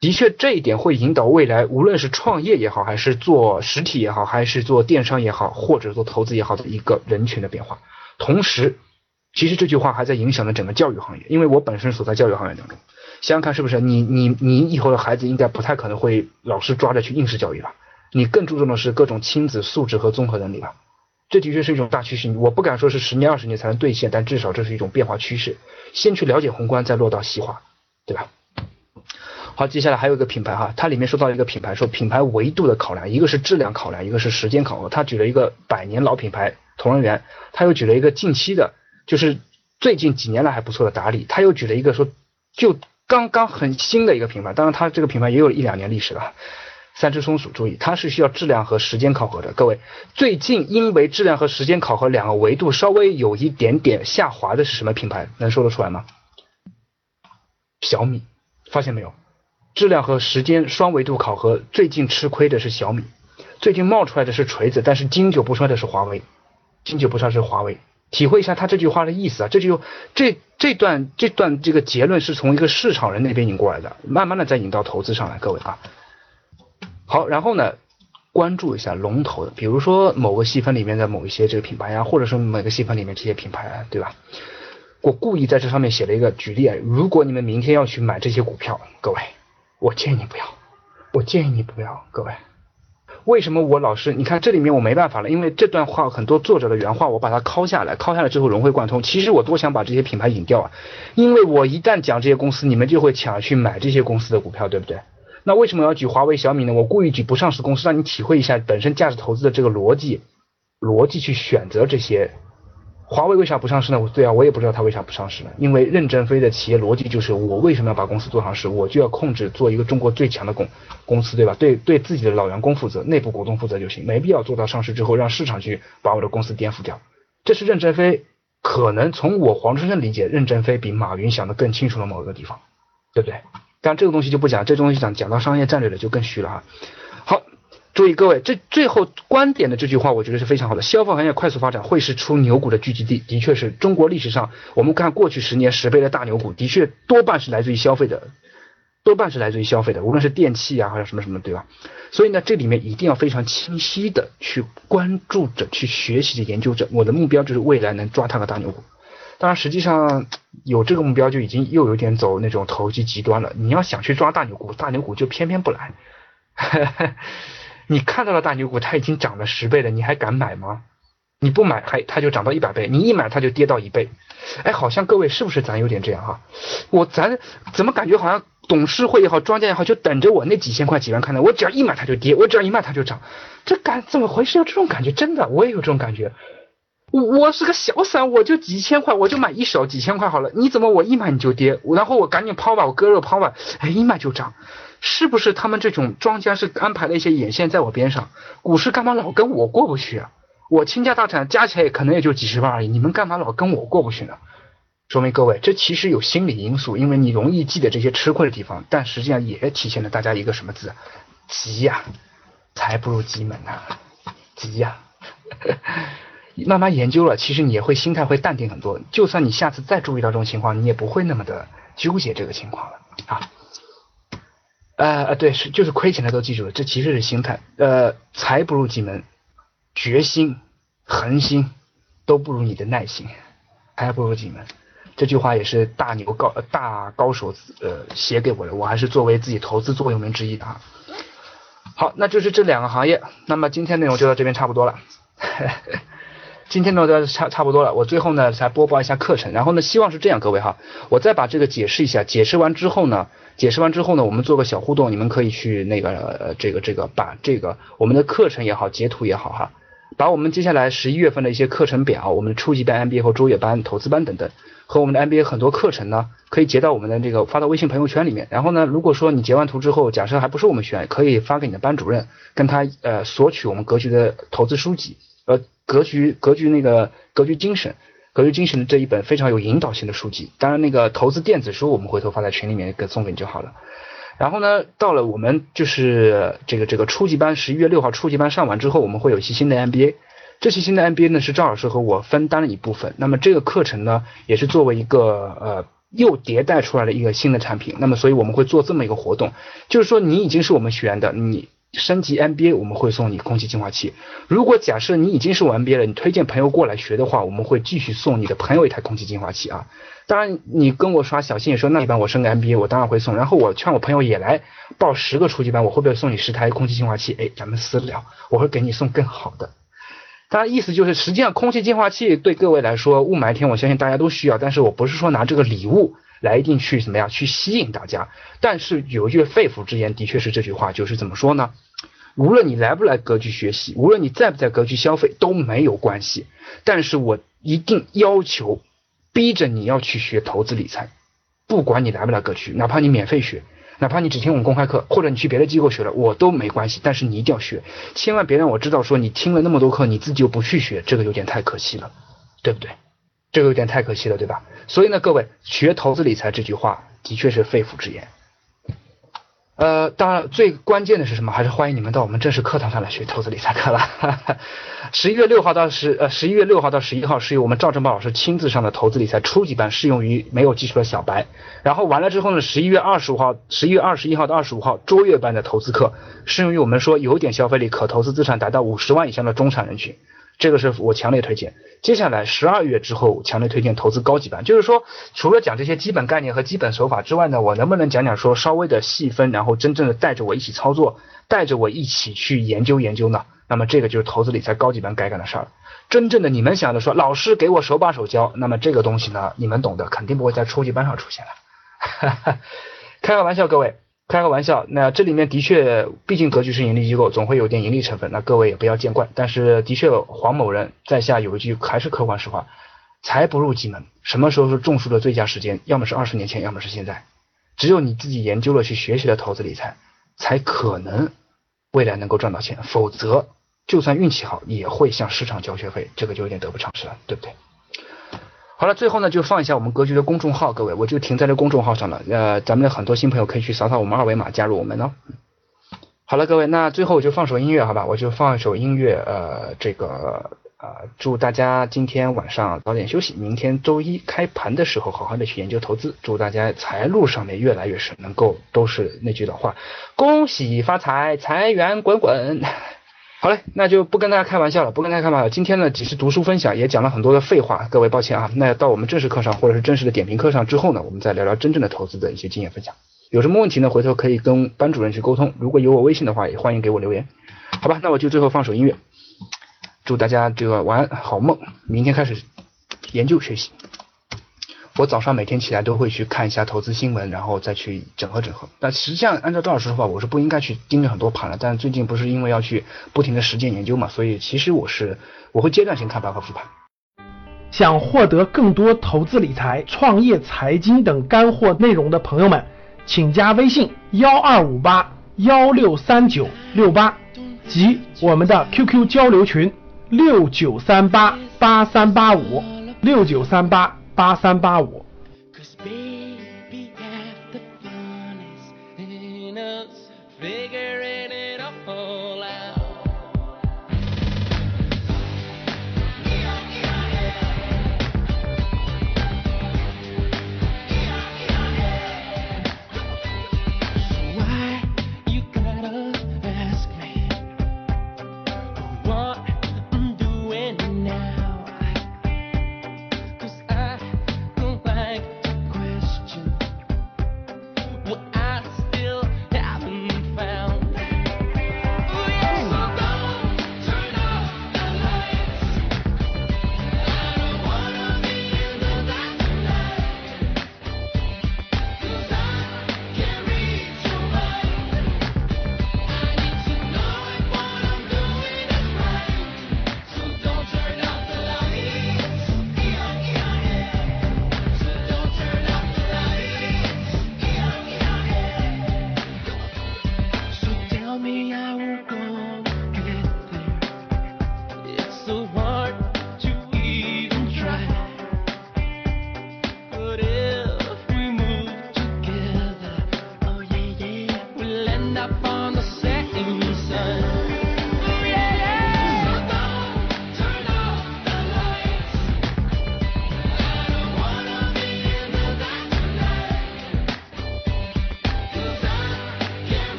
的确，这一点会引导未来，无论是创业也好，还是做实体也好，还是做电商也好，或者做投资也好的一个人群的变化。同时，其实这句话还在影响着整个教育行业，因为我本身所在教育行业当中，想想看是不是？你你你以后的孩子应该不太可能会老师抓着去应试教育了。你更注重的是各种亲子素质和综合能力吧？这的确是一种大趋势。我不敢说是十年二十年才能兑现，但至少这是一种变化趋势。先去了解宏观，再落到细化，对吧？好，接下来还有一个品牌哈，它里面说到一个品牌，说品牌维度的考量，一个是质量考量，一个是时间考核。他举了一个百年老品牌同仁园，他又举了一个近期的，就是最近几年来还不错的达利，他又举了一个说就刚刚很新的一个品牌，当然他这个品牌也有一两年历史了。三只松鼠，注意，它是需要质量和时间考核的。各位，最近因为质量和时间考核两个维度稍微有一点点下滑的是什么品牌？能说得出来吗？小米，发现没有？质量和时间双维度考核最近吃亏的是小米，最近冒出来的是锤子，但是经久不衰的是华为，经久不衰是华为。体会一下他这句话的意思啊，这就这这段这段这个结论是从一个市场人那边引过来的，慢慢的再引到投资上来，各位啊。好，然后呢，关注一下龙头的，比如说某个细分里面的某一些这个品牌啊，或者说每个细分里面这些品牌啊，对吧？我故意在这上面写了一个举例，如果你们明天要去买这些股票，各位，我建议你不要，我建议你不要，各位，为什么我老是？你看这里面我没办法了，因为这段话很多作者的原话我把它拷下来，拷下来之后融会贯通。其实我多想把这些品牌引掉啊，因为我一旦讲这些公司，你们就会抢去买这些公司的股票，对不对？那为什么要举华为、小米呢？我故意举不上市公司，让你体会一下本身价值投资的这个逻辑，逻辑去选择这些。华为为啥不上市呢？对啊，我也不知道它为啥不上市呢。因为任正非的企业逻辑就是，我为什么要把公司做上市？我就要控制做一个中国最强的公公司，对吧？对对自己的老员工负责，内部股东负责就行，没必要做到上市之后让市场去把我的公司颠覆掉。这是任正非可能从我黄春生理解，任正非比马云想的更清楚的某一个地方，对不对？但这个东西就不讲，这东西讲讲到商业战略了就更虚了哈。好，注意各位，这最后观点的这句话，我觉得是非常好的。消费行业快速发展会是出牛股的聚集地，的确是中国历史上，我们看过去十年十倍的大牛股，的确多半是来自于消费的，多半是来自于消费的，无论是电器啊，还是什么什么，对吧？所以呢，这里面一定要非常清晰的去关注着，去学习着，研究着。我的目标就是未来能抓它个大牛股。当然，实际上有这个目标就已经又有点走那种投机极端了。你要想去抓大牛股，大牛股就偏偏不来。你看到了大牛股，它已经涨了十倍了，你还敢买吗？你不买还它就涨到一百倍，你一买它就跌到一倍。哎，好像各位是不是咱有点这样哈？我咱怎么感觉好像董事会也好，庄家也好，就等着我那几千块几万看呢，我只要一买它就跌，我只要一卖它就涨，这感怎么回事？有这种感觉，真的我也有这种感觉。我我是个小散，我就几千块，我就买一手几千块好了。你怎么我一买你就跌，然后我赶紧抛吧，我割肉抛吧，哎，一买就涨，是不是他们这种庄家是安排了一些眼线在我边上？股市干嘛老跟我过不去啊？我倾家荡产加起来也可能也就几十万而已，你们干嘛老跟我过不去呢？说明各位这其实有心理因素，因为你容易记得这些吃亏的地方，但实际上也体现了大家一个什么字？急呀，财不入急门呐，急呀。慢慢研究了，其实你也会心态会淡定很多。就算你下次再注意到这种情况，你也不会那么的纠结这个情况了啊。呃呃，对，是就是亏钱的都记住了，这其实是心态。呃，财不入急门，决心、恒心都不如你的耐心，还不如急门。这句话也是大牛高大高手呃写给我的，我还是作为自己投资座右铭之一的啊。好，那就是这两个行业。那么今天内容就到这边差不多了。今天呢都差差不多了，我最后呢才播报一下课程，然后呢希望是这样，各位哈，我再把这个解释一下，解释完之后呢，解释完之后呢，我们做个小互动，你们可以去那个这个这个把这个我们的课程也好，截图也好哈，把我们接下来十一月份的一些课程表，我们的初级班 MBA 和卓越班、投资班等等，和我们的 MBA 很多课程呢，可以截到我们的这个发到微信朋友圈里面，然后呢，如果说你截完图之后，假设还不是我们学员，可以发给你的班主任，跟他呃索取我们格局的投资书籍，呃。格局，格局那个格局精神，格局精神的这一本非常有引导性的书籍。当然，那个投资电子书我们回头发在群里面给送给你就好了。然后呢，到了我们就是这个这个初级班，十一月六号初级班上完之后，我们会有一期新的 MBA。这期新的 MBA 呢是赵老师和我分担了一部分。那么这个课程呢也是作为一个呃又迭代出来的一个新的产品。那么所以我们会做这么一个活动，就是说你已经是我们学员的你。升级 MBA 我们会送你空气净化器。如果假设你已经是我 MBA 了，你推荐朋友过来学的话，我们会继续送你的朋友一台空气净化器啊。当然，你跟我刷小心眼说那一般我升个 MBA，我当然会送。然后我劝我朋友也来报十个初级班，我会不会送你十台空气净化器？哎，咱们私聊，我会给你送更好的。当然，意思就是实际上空气净化器对各位来说雾霾天我相信大家都需要，但是我不是说拿这个礼物来一定去怎么样去吸引大家。但是有一句肺腑之言，的确是这句话，就是怎么说呢？无论你来不来格局学习，无论你在不在格局消费都没有关系，但是我一定要求，逼着你要去学投资理财，不管你来不来格局，哪怕你免费学，哪怕你只听我们公开课，或者你去别的机构学了，我都没关系，但是你一定要学，千万别让我知道说你听了那么多课，你自己又不去学，这个有点太可惜了，对不对？这个有点太可惜了，对吧？所以呢，各位学投资理财这句话的确是肺腑之言。呃，当然，最关键的是什么？还是欢迎你们到我们正式课堂上来学投资理财课了。十一月六号到十呃，十一月六号到十一号是由我们赵正宝老师亲自上的投资理财初级班，适用于没有基础的小白。然后完了之后呢，十一月二十五号，十一月二十一号到二十五号卓越班的投资课，适用于我们说有点消费力、可投资资产达到五十万以上的中产人群。这个是我强烈推荐。接下来十二月之后，强烈推荐投资高级班。就是说，除了讲这些基本概念和基本手法之外呢，我能不能讲讲说稍微的细分，然后真正的带着我一起操作，带着我一起去研究研究呢？那么这个就是投资理财高级班该干的事儿。真正的你们想的说，老师给我手把手教，那么这个东西呢，你们懂的，肯定不会在初级班上出现了。开个玩笑，各位。开个玩笑，那这里面的确，毕竟格局是盈利机构，总会有点盈利成分，那各位也不要见怪。但是的确，黄某人在下有一句还是客观实话：财不入急门。什么时候是种树的最佳时间？要么是二十年前，要么是现在。只有你自己研究了去学习了投资理财，才可能未来能够赚到钱。否则，就算运气好，也会向市场交学费，这个就有点得不偿失了，对不对？好了，最后呢就放一下我们格局的公众号，各位我就停在这公众号上了。呃，咱们的很多新朋友可以去扫扫我们二维码加入我们哦。好了，各位，那最后我就放首音乐，好吧？我就放一首音乐，呃，这个呃，祝大家今天晚上早点休息，明天周一开盘的时候好好的去研究投资。祝大家财路上面越来越顺，能够都是那句老话，恭喜发财，财源滚滚。好嘞，那就不跟大家开玩笑了，不跟大家开玩笑。今天呢，只是读书分享，也讲了很多的废话，各位抱歉啊。那到我们正式课上或者是正式的点评课上之后呢，我们再聊聊真正的投资的一些经验分享。有什么问题呢？回头可以跟班主任去沟通。如果有我微信的话，也欢迎给我留言。好吧，那我就最后放首音乐。祝大家这个晚安好梦，明天开始研究学习。我早上每天起来都会去看一下投资新闻，然后再去整合整合。但实际上，按照赵老师的话，我是不应该去盯着很多盘的。但最近不是因为要去不停的实践研究嘛，所以其实我是我会阶段性看盘和复盘。想获得更多投资理财、创业、财经等干货内容的朋友们，请加微信幺二五八幺六三九六八及我们的 QQ 交流群六九三八八三八五六九三八。八三八五。